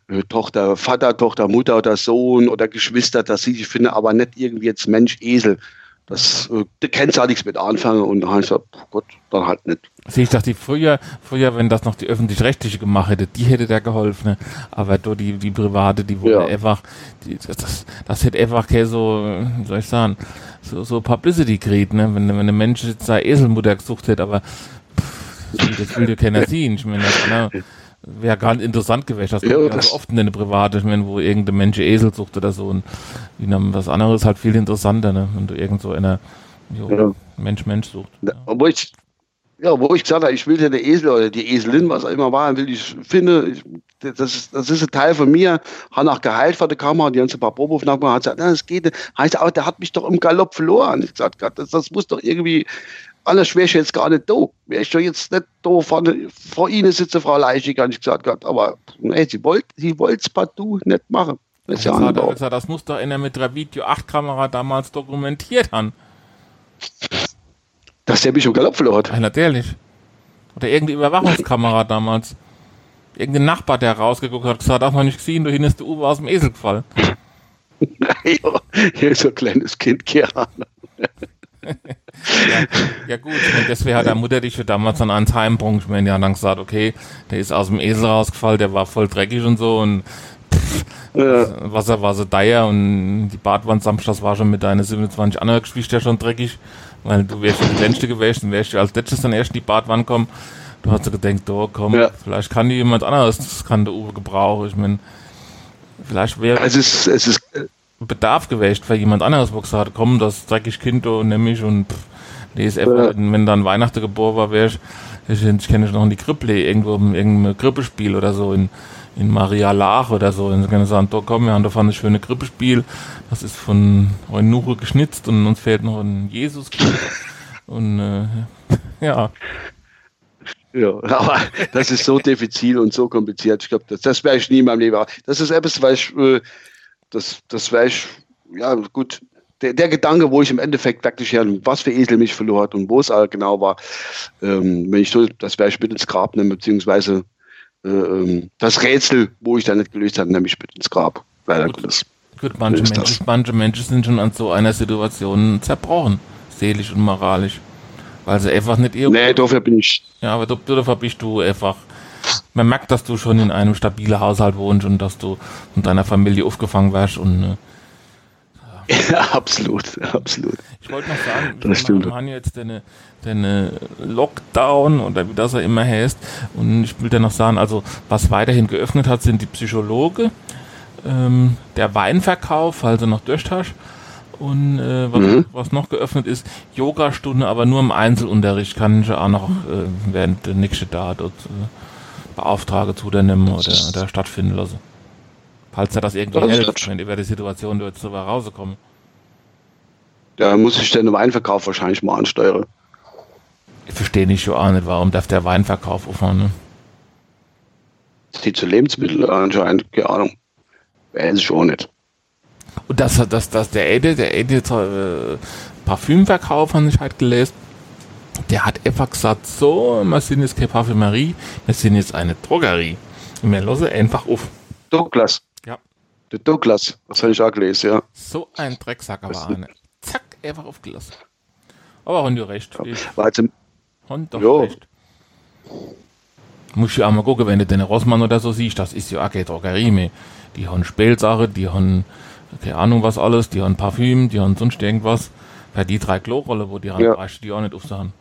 äh, Tochter, Vater, Tochter, Mutter oder Sohn oder Geschwister, dass sie, ich finde, aber nicht irgendwie jetzt Mensch, Esel. Das, äh, du kennst ja nichts mit anfangen und dann habe ich gesagt, Gott, dann halt nicht. Sieh, ich dachte, früher, früher, wenn das noch die öffentlich-rechtliche gemacht hätte, die hätte da geholfen. Ne? Aber du, die, die private, die wurde ja. einfach, die, das, das hätte einfach keine so, wie soll ich sagen, so, so Publicity gekriegt, ne? Wenn, wenn eine Mensch jetzt da Eselmutter gesucht hätte, aber pff, das will ja keiner sehen. Ich meine, das, ne? Wäre gar nicht interessant gewesen. Das ja, das oft in eine private, ich meine, wo irgendein Mensch Esel sucht oder so. Und was anderes ist halt viel interessanter, ne? wenn du irgend so einer ja. Mensch-Mensch sucht. Ja. Obwohl ich, ja, wo ich gesagt habe, ich will ja der Esel oder die Eselin, was auch immer war, will ich finde, ich, das, ist, das ist ein Teil von mir, hat auch geheilt vor der Kamera, die ganze paar Probeaufnahmen gemacht, hat gesagt, na, das geht, heißt auch, der hat mich doch im Galopp verloren. Ich gesagt, das, das muss doch irgendwie, alles wäre ich jetzt gar nicht da. Wäre ich doch jetzt nicht da vor, vor Ihnen sitze, Frau Leichig, habe ich gesagt, Gott, aber nee, sie wollte sie es partout nicht machen. Das, ja hat, also, das muss doch einer mit der Video 8 Kamera damals dokumentiert haben. Dass der mich im Galopp verloren hat. Ja, natürlich. Oder irgendeine Überwachungskamera damals. Irgendein Nachbar, der rausgeguckt hat, gesagt, hat man nicht gesehen, du hin ist der Uwe aus dem Esel gefallen. (laughs) ja, hier ist so ein kleines Kind, keine ja, ja gut, das wäre halt der Mutter dich für damals dann ans Heimpunkt. Ich meine, die haben dann gesagt, okay, der ist aus dem Esel rausgefallen, der war voll dreckig und so und pff, ja. Wasser war so deier und die Badwand samstags war schon mit deinen 27 anderen Geschwister schon dreckig, weil du wärst die letzte gewesen, wärst du als letztes dann erst in die Badwand kommen. Du hast so gedacht, oh komm, ja. vielleicht kann die jemand anderes, das kann der Uwe gebrauchen. Ich meine, vielleicht wäre es ist, es ist Bedarf gewäscht für jemand anderes, wo gesagt komm, das dreckig Kind und nämlich und pff, einfach, ja. wenn dann Weihnachten geboren war, wäre ich, ich, ich kenne noch in die Krippe, irgendwo in irgendeinem Krippespiel oder so in in Maria Lach oder so. Und sie können sagen, da komm, wir haben davon ein schönes Krippespiel. Das ist von Eunuche geschnitzt und uns fehlt noch ein jesus. (laughs) Und äh, ja. Ja, aber das ist so diffizil und so kompliziert. Ich glaube, das, das werde ich nie in meinem Leben. Das ist etwas, weil ich, äh, das, das wäre ich, ja, gut. Der, der, Gedanke, wo ich im Endeffekt wirklich ja, was für Esel mich verloren hat und wo es genau war, ähm, wenn ich so, das werde ich mit ins Grab nehmen, beziehungsweise äh, ähm, das Rätsel, wo ich dann nicht gelöst habe, nämlich mit ins Grab. Leider gut, Gottes. Gut, manche Menschen, manche Menschen sind schon an so einer Situation zerbrochen, seelisch und moralisch. Weil sie einfach nicht ihr. Nee, dafür bin ich. Ja, aber dafür bist du einfach. Man merkt, dass du schon in einem stabilen Haushalt wohnst und dass du mit deiner Familie aufgefangen wirst und äh, ja, (laughs) absolut, absolut. Ich wollte noch sagen, das wir haben jetzt den, den Lockdown oder wie das er immer heißt. Und ich will dann noch sagen, also was weiterhin geöffnet hat, sind die Psychologe, ähm, der Weinverkauf, falls du noch durch hast. Und äh, was, mhm. was, noch geöffnet ist, Yogastunde, aber nur im Einzelunterricht kann ich auch noch äh, während der nächste da dort äh, Beauftrage zu der nehmen oder, oder stattfinden lassen. Falls er das irgendwie das hilft, wenn über die Situation du jetzt drüber rauskommen. Da muss ich dann im Weinverkauf wahrscheinlich mal ansteuern. Ich verstehe nicht schon auch nicht, warum darf der Weinverkauf aufhören, ne? Die zu Lebensmitteln anscheinend, keine Ahnung. Weiß ich auch nicht. Und das, das, das, der Ede, der Ede, äh, Parfümverkauf, habe ich halt gelesen, der hat einfach gesagt, so, wir sind jetzt keine Parfümerie, wir sind jetzt eine Drogerie. Und wir lassen einfach auf. Douglas. Der Douglas, das habe ich auch gelesen, ja. So ein Drecksack aber eine. Zack, einfach aufgelassen. Aber haben die recht. Ja. War jetzt im haben doch jo. recht. Muss ich auch mal gucken, wenn du den Rossmann oder so siehst, das ist ja auch keine Drogerie mehr. Die haben Spielsachen, die haben keine Ahnung was alles, die haben Parfüm, die haben sonst irgendwas. Bei die drei Klorolle, wo die haben, ja. die auch nicht aufsahen.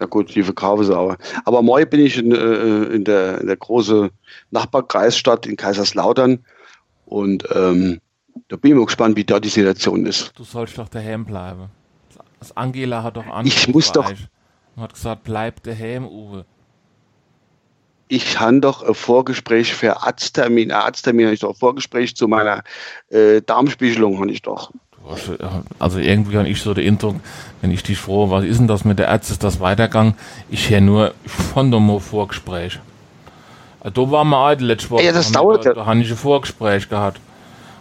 Ja gut, die verkaufen sie aber. Aber morgen bin ich in, äh, in, der, in der großen Nachbarkreisstadt in Kaiserslautern und ähm, da bin ich mal gespannt, wie da die Situation ist. Du sollst doch daheim bleiben. Das Angela hat doch Angst. Ich muss doch. Und hat gesagt, bleib daheim, Uwe. Ich habe doch ein Vorgespräch für Arzttermin, ein Arzttermin habe ich doch ein Vorgespräch zu meiner äh, Darmspiegelung habe ich doch. Also irgendwie habe ich so den Eindruck, wenn ich dich froh, was ist denn das mit der Ärzte, ist das Weitergang? Ich höre nur von dem Vorgespräch. Da war mal halt letzte Woche. Ja, das dauert ja. Da habe ich ein Vorgespräch gehabt.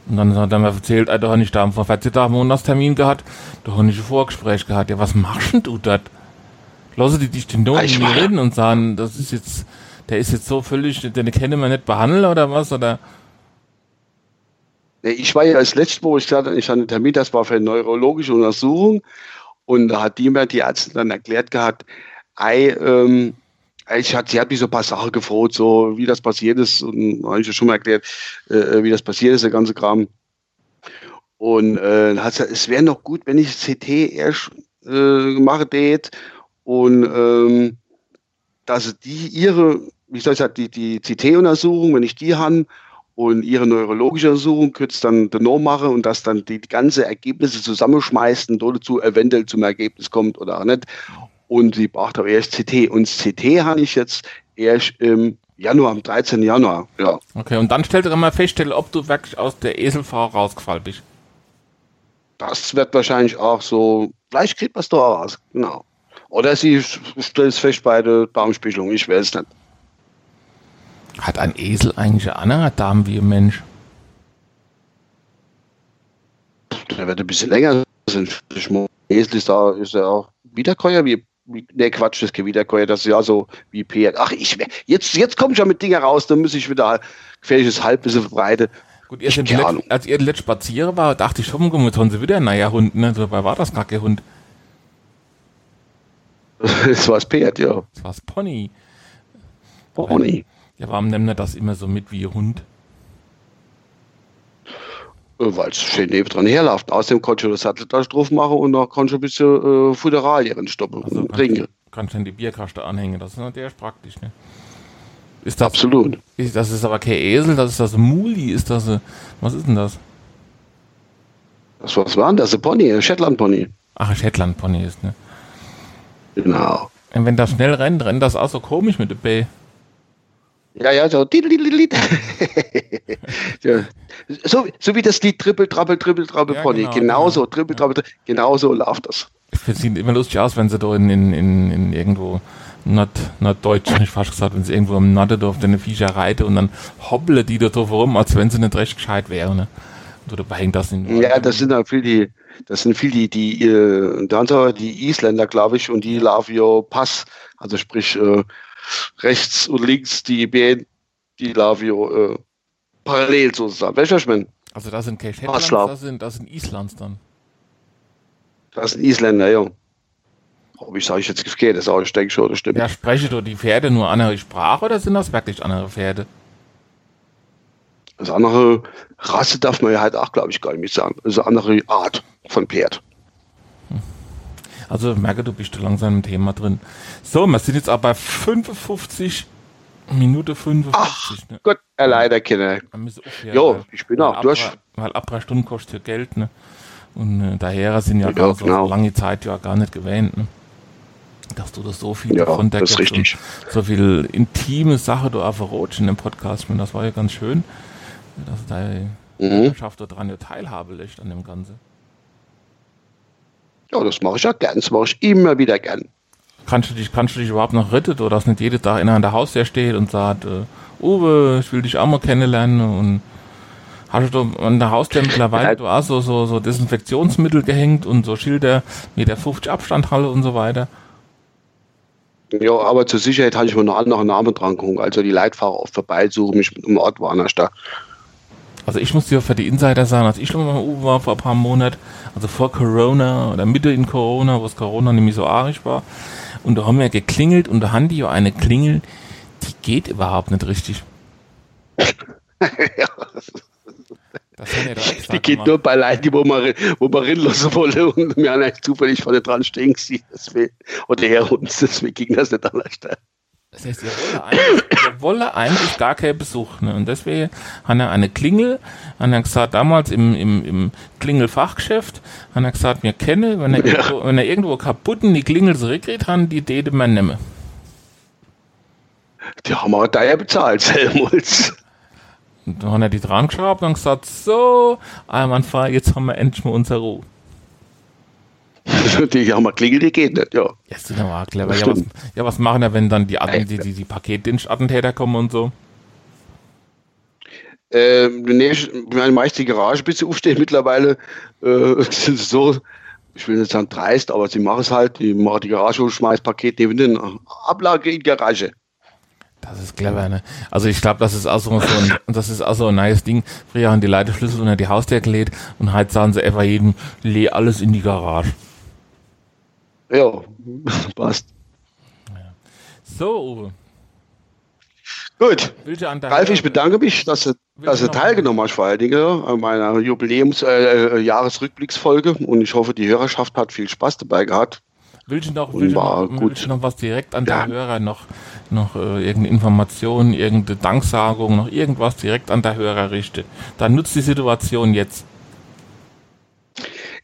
Und dann hat er mir erzählt, da habe ich da vor 40 Tagen Monatstermin gehabt, da habe ich ein Vorgespräch gehabt. Ja, was machst denn du dort? Lassen die dich den Don mir reden und sagen, das ist jetzt, der ist jetzt so völlig, den kennen wir nicht behandeln oder was? Oder? Ich war ja als letztes, wo ich hatte, ich hatte einen Termin, das war für eine neurologische Untersuchung. Und da hat die mir die Ärzte dann erklärt gehabt, ei, ähm, ich hat, sie hat mich so ein paar Sachen gefroht, so wie das passiert ist. Und habe ich ja schon mal erklärt, äh, wie das passiert ist, der ganze Kram. Und äh, hat gesagt, es wäre noch gut, wenn ich CT erst äh, mache, det, und ähm, dass die ihre, wie soll ich sagen, die, die CT-Untersuchung, wenn ich die habe, und ihre neurologische Untersuchung kurz dann genau mache und dass dann die, die ganze Ergebnisse zusammenschmeißen und dazu eventuell zum Ergebnis kommt oder auch nicht. Und sie braucht aber erst CT. Und CT habe ich jetzt erst im Januar, am 13. Januar. Ja. Okay, und dann stellt er mal feststellen, ob du wirklich aus der Eselfrau rausgefallen bist. Das wird wahrscheinlich auch so, vielleicht kriegt man es doch raus, genau. Oder sie stellt es fest bei der Darmspiegelung, ich weiß es nicht. Hat ein Esel eigentlich eine andere Darm wie ein Mensch? Der wird ein bisschen länger sein. Esel ist da ist ja auch Wiederkäuer wie Ne, Quatsch, das ist kein Wiederkäuer, das ist ja so wie P. Ach, ich, jetzt, jetzt komme ich ja mit Dingen raus, dann muss ich wieder gefährliches Halbwissen verbreiten. Gut, erst ich, letzt, als ihr letzt spazieren war, dachte ich schon, jetzt haben sie wieder ein neuer Hund, ne? Dabei war das gar kein Hund. (laughs) Das war das Pferd, ja. Das war das Pony. Pony. Ja, warum nimmt er das immer so mit wie Hund? Äh, Weil es schön neben dran herläuft. Außerdem kannst du das Satteltasche drauf machen und dann kannst du ein bisschen äh, Futteralien stoppen also und trinken. Kannst du in die Bierkaste anhängen, das ist natürlich praktisch, ne? Ist das, Absolut. Ist, das ist aber kein Esel, das ist das Muli, ist das, was ist denn das? Das was war denn das? Ein Pony, ein Shetland-Pony. Ach, ein Shetland-Pony ist, ne? Genau. Und wenn das schnell rennt, rennt das auch so komisch mit der B. Ja, ja, (laughs) so. so, so wie das Lied Trippel, Trappel, Trippel, Trappel, ja, Pony. Genau, genauso, genau. Trippel, Trappel, genauso läuft das. Es sieht immer lustig aus, wenn sie da in, in, in, in irgendwo Nord, Norddeutsch, (laughs) ich fast gesagt, wenn sie irgendwo im Norderdorf deine Viecher reiten und dann hobble die da drauf rum, als wenn sie nicht recht gescheit wären. Ne? Und dabei hängt das in Ja, das sind auch viel die, das sind viel die, die, äh, die, die Isländer, glaube ich, und die Lavio Pass, also sprich, äh, rechts und links die BN, die Lavio äh, parallel sozusagen. Welcher ich meine? Also das sind Shetlands, das sind, das sind Islands dann. Das sind Isländer, ja. Ob ich sage ich jetzt geht, das auch, ich denke schon, das stimmt. Ja, spreche du die Pferde nur andere Sprache oder sind das wirklich andere Pferde? Das andere Rasse darf man ja halt auch, glaube ich, gar nicht sagen. Also andere Art von Pferd. Also merke, du bist langsam im Thema drin. So, wir sind jetzt aber bei 55 Minute 55. Ach, ne? Gott, leider, Kinder. Jo, ich bin auch durch. Weil ab drei Stunden kostet ja Geld, ne? Und äh, daher sind ja, ja gar so genau. lange Zeit ja gar nicht gewähnt, ne? Dass du das so viel ja, davon das ist so viel intime Sache du einfach in dem Podcast. Und das war ja ganz schön, dass deine mhm. Mannschaft daran ja Teilhabe lässt an dem Ganzen. Ja, das mache ich ja gern. Das mache ich immer wieder gern. Kannst du dich, kannst du dich überhaupt noch retten, oder dass nicht jeden Tag einer an der Haustür steht und sagt, äh, Uwe, ich will dich auch mal kennenlernen und hast du an der Haustür mittlerweile du hast so, so, so Desinfektionsmittel gehängt und so Schilder mit der 50 Abstandhalle und so weiter? Ja, aber zur Sicherheit habe ich mir noch andere Namen dran geholt. Also die Leitfahrer oft vorbeisuchen, mich im Ort war da. Also ich muss dir für die Insider sagen, als ich schon mal Uwe war vor ein paar Monaten, also vor Corona oder Mitte in Corona, wo es Corona nämlich so arisch war, und da haben wir geklingelt und da haben die ja eine Klingel, die geht überhaupt nicht richtig. (laughs) ja. die geht gemacht. nur bei Leuten, wo man, wo man rinlassen (laughs) wollen und wir haben eigentlich zufällig vorne dran stehen gesehen. Oder her uns, (laughs) deswegen ging das nicht anders. Das heißt, ihr wolle eigentlich, ihr wolle eigentlich gar keinen Besuch. Ne? Und deswegen hat er eine Klingel, hat er gesagt, damals im, im, im Klingelfachgeschäft, hat er gesagt, wir kennen, wenn er, ja. irgendwo, wenn er irgendwo kaputten die Klingel zurückkriegt, haben die Dede man nehmen. Die haben wir da ja bezahlt, Helmuts. Und dann hat er die dran geschraubt und gesagt, so, einwandfrei, jetzt haben wir endlich mal unsere Ruhe. (laughs) die haben wir klingelt, die geht nicht, ja. Ja, ist ja clever. Ja was, ja, was machen wir, wenn dann die, die, die, die Paketdienstattentäter kommen und so? Ähm, nee, ich meine, meist die Garage ein bisschen aufstehen mittlerweile. Äh, (laughs) sind so, ich will nicht sagen dreist, aber sie machen es halt. Die machen die Garage und schmeißen Paket neben den Ablage in die Garage. Das ist clever, ne? Also ich glaube, das ist auch so ein, (laughs) das ist auch so ein nice Ding. Früher haben die Leute Schlüssel unter die Haustür gelegt und heute sagen sie einfach jedem, leh alles in die Garage. Ja, (laughs) passt. So, Uwe. Gut. Ralf, ich bedanke mich, dass du, dass du teilgenommen hast, vor allen Dingen an meiner Jubiläums-, äh, äh. Und ich hoffe, die Hörerschaft hat viel Spaß dabei gehabt. Willst du noch, will noch, willst du noch was direkt an der Hörer, noch, noch äh, irgendeine Information, irgendeine Danksagung, noch irgendwas direkt an der Hörer richten? Dann nutzt die Situation jetzt.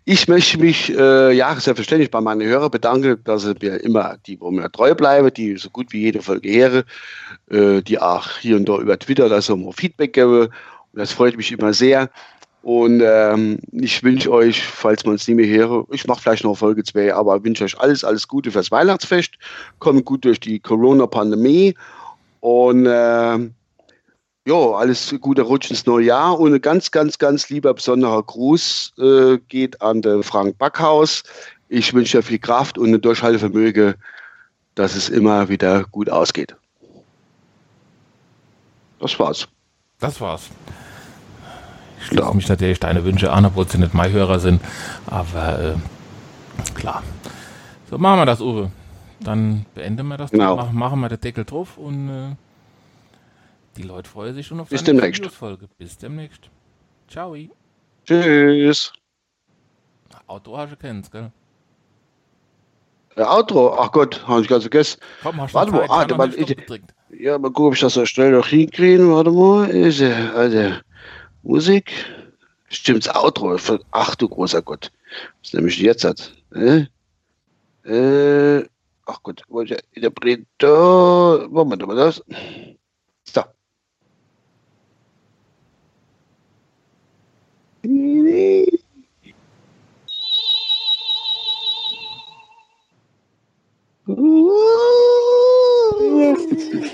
Ich möchte mich, äh, ja, selbstverständlich bei meinen Hörern bedanken, dass sie mir immer, die wo mir treu bleiben, die so gut wie jede Folge hören, äh, die auch hier und da über Twitter da so mal Feedback geben. Und das freut mich immer sehr. Und ähm, ich wünsche euch, falls man es nicht mehr höre, ich mache vielleicht noch Folge 2, aber wünsche euch alles, alles Gute fürs Weihnachtsfest. Kommt gut durch die Corona-Pandemie. Und äh, ja, alles Gute Rutsch ins neue Jahr und ein ganz, ganz, ganz lieber besonderer Gruß äh, geht an den Frank Backhaus. Ich wünsche dir viel Kraft und ein Durchhaltevermögen, dass es immer wieder gut ausgeht. Das war's. Das war's. Ich schließe mich natürlich deine Wünsche an, obwohl sie nicht mein Hörer sind. Aber äh, klar. So, machen wir das, Uwe. Dann beenden wir das. Genau. Machen, machen wir den Deckel drauf und äh, die Leute freuen sich schon auf Bis demnächst. Folge. Bis demnächst. Ciao. Tschüss. Auto hast du kennst, gell? Äh, Outro, ach Gott, habe ich ganz vergessen. Komm, hast du Warte mal, ah, mal, ich-. Ja, mal gucken, ob ich das so schnell noch hinkriege. Warte mal. Ist, also, Musik. Stimmt, das Outro. Ach du großer Gott. Was nehme ich denn jetzt? Hat? Äh? Äh, ach Gott, wollte ich Interpreter. Moment mal das.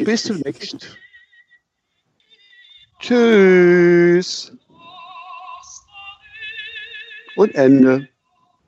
Bis zum nächsten. Tschüss. Und Ende.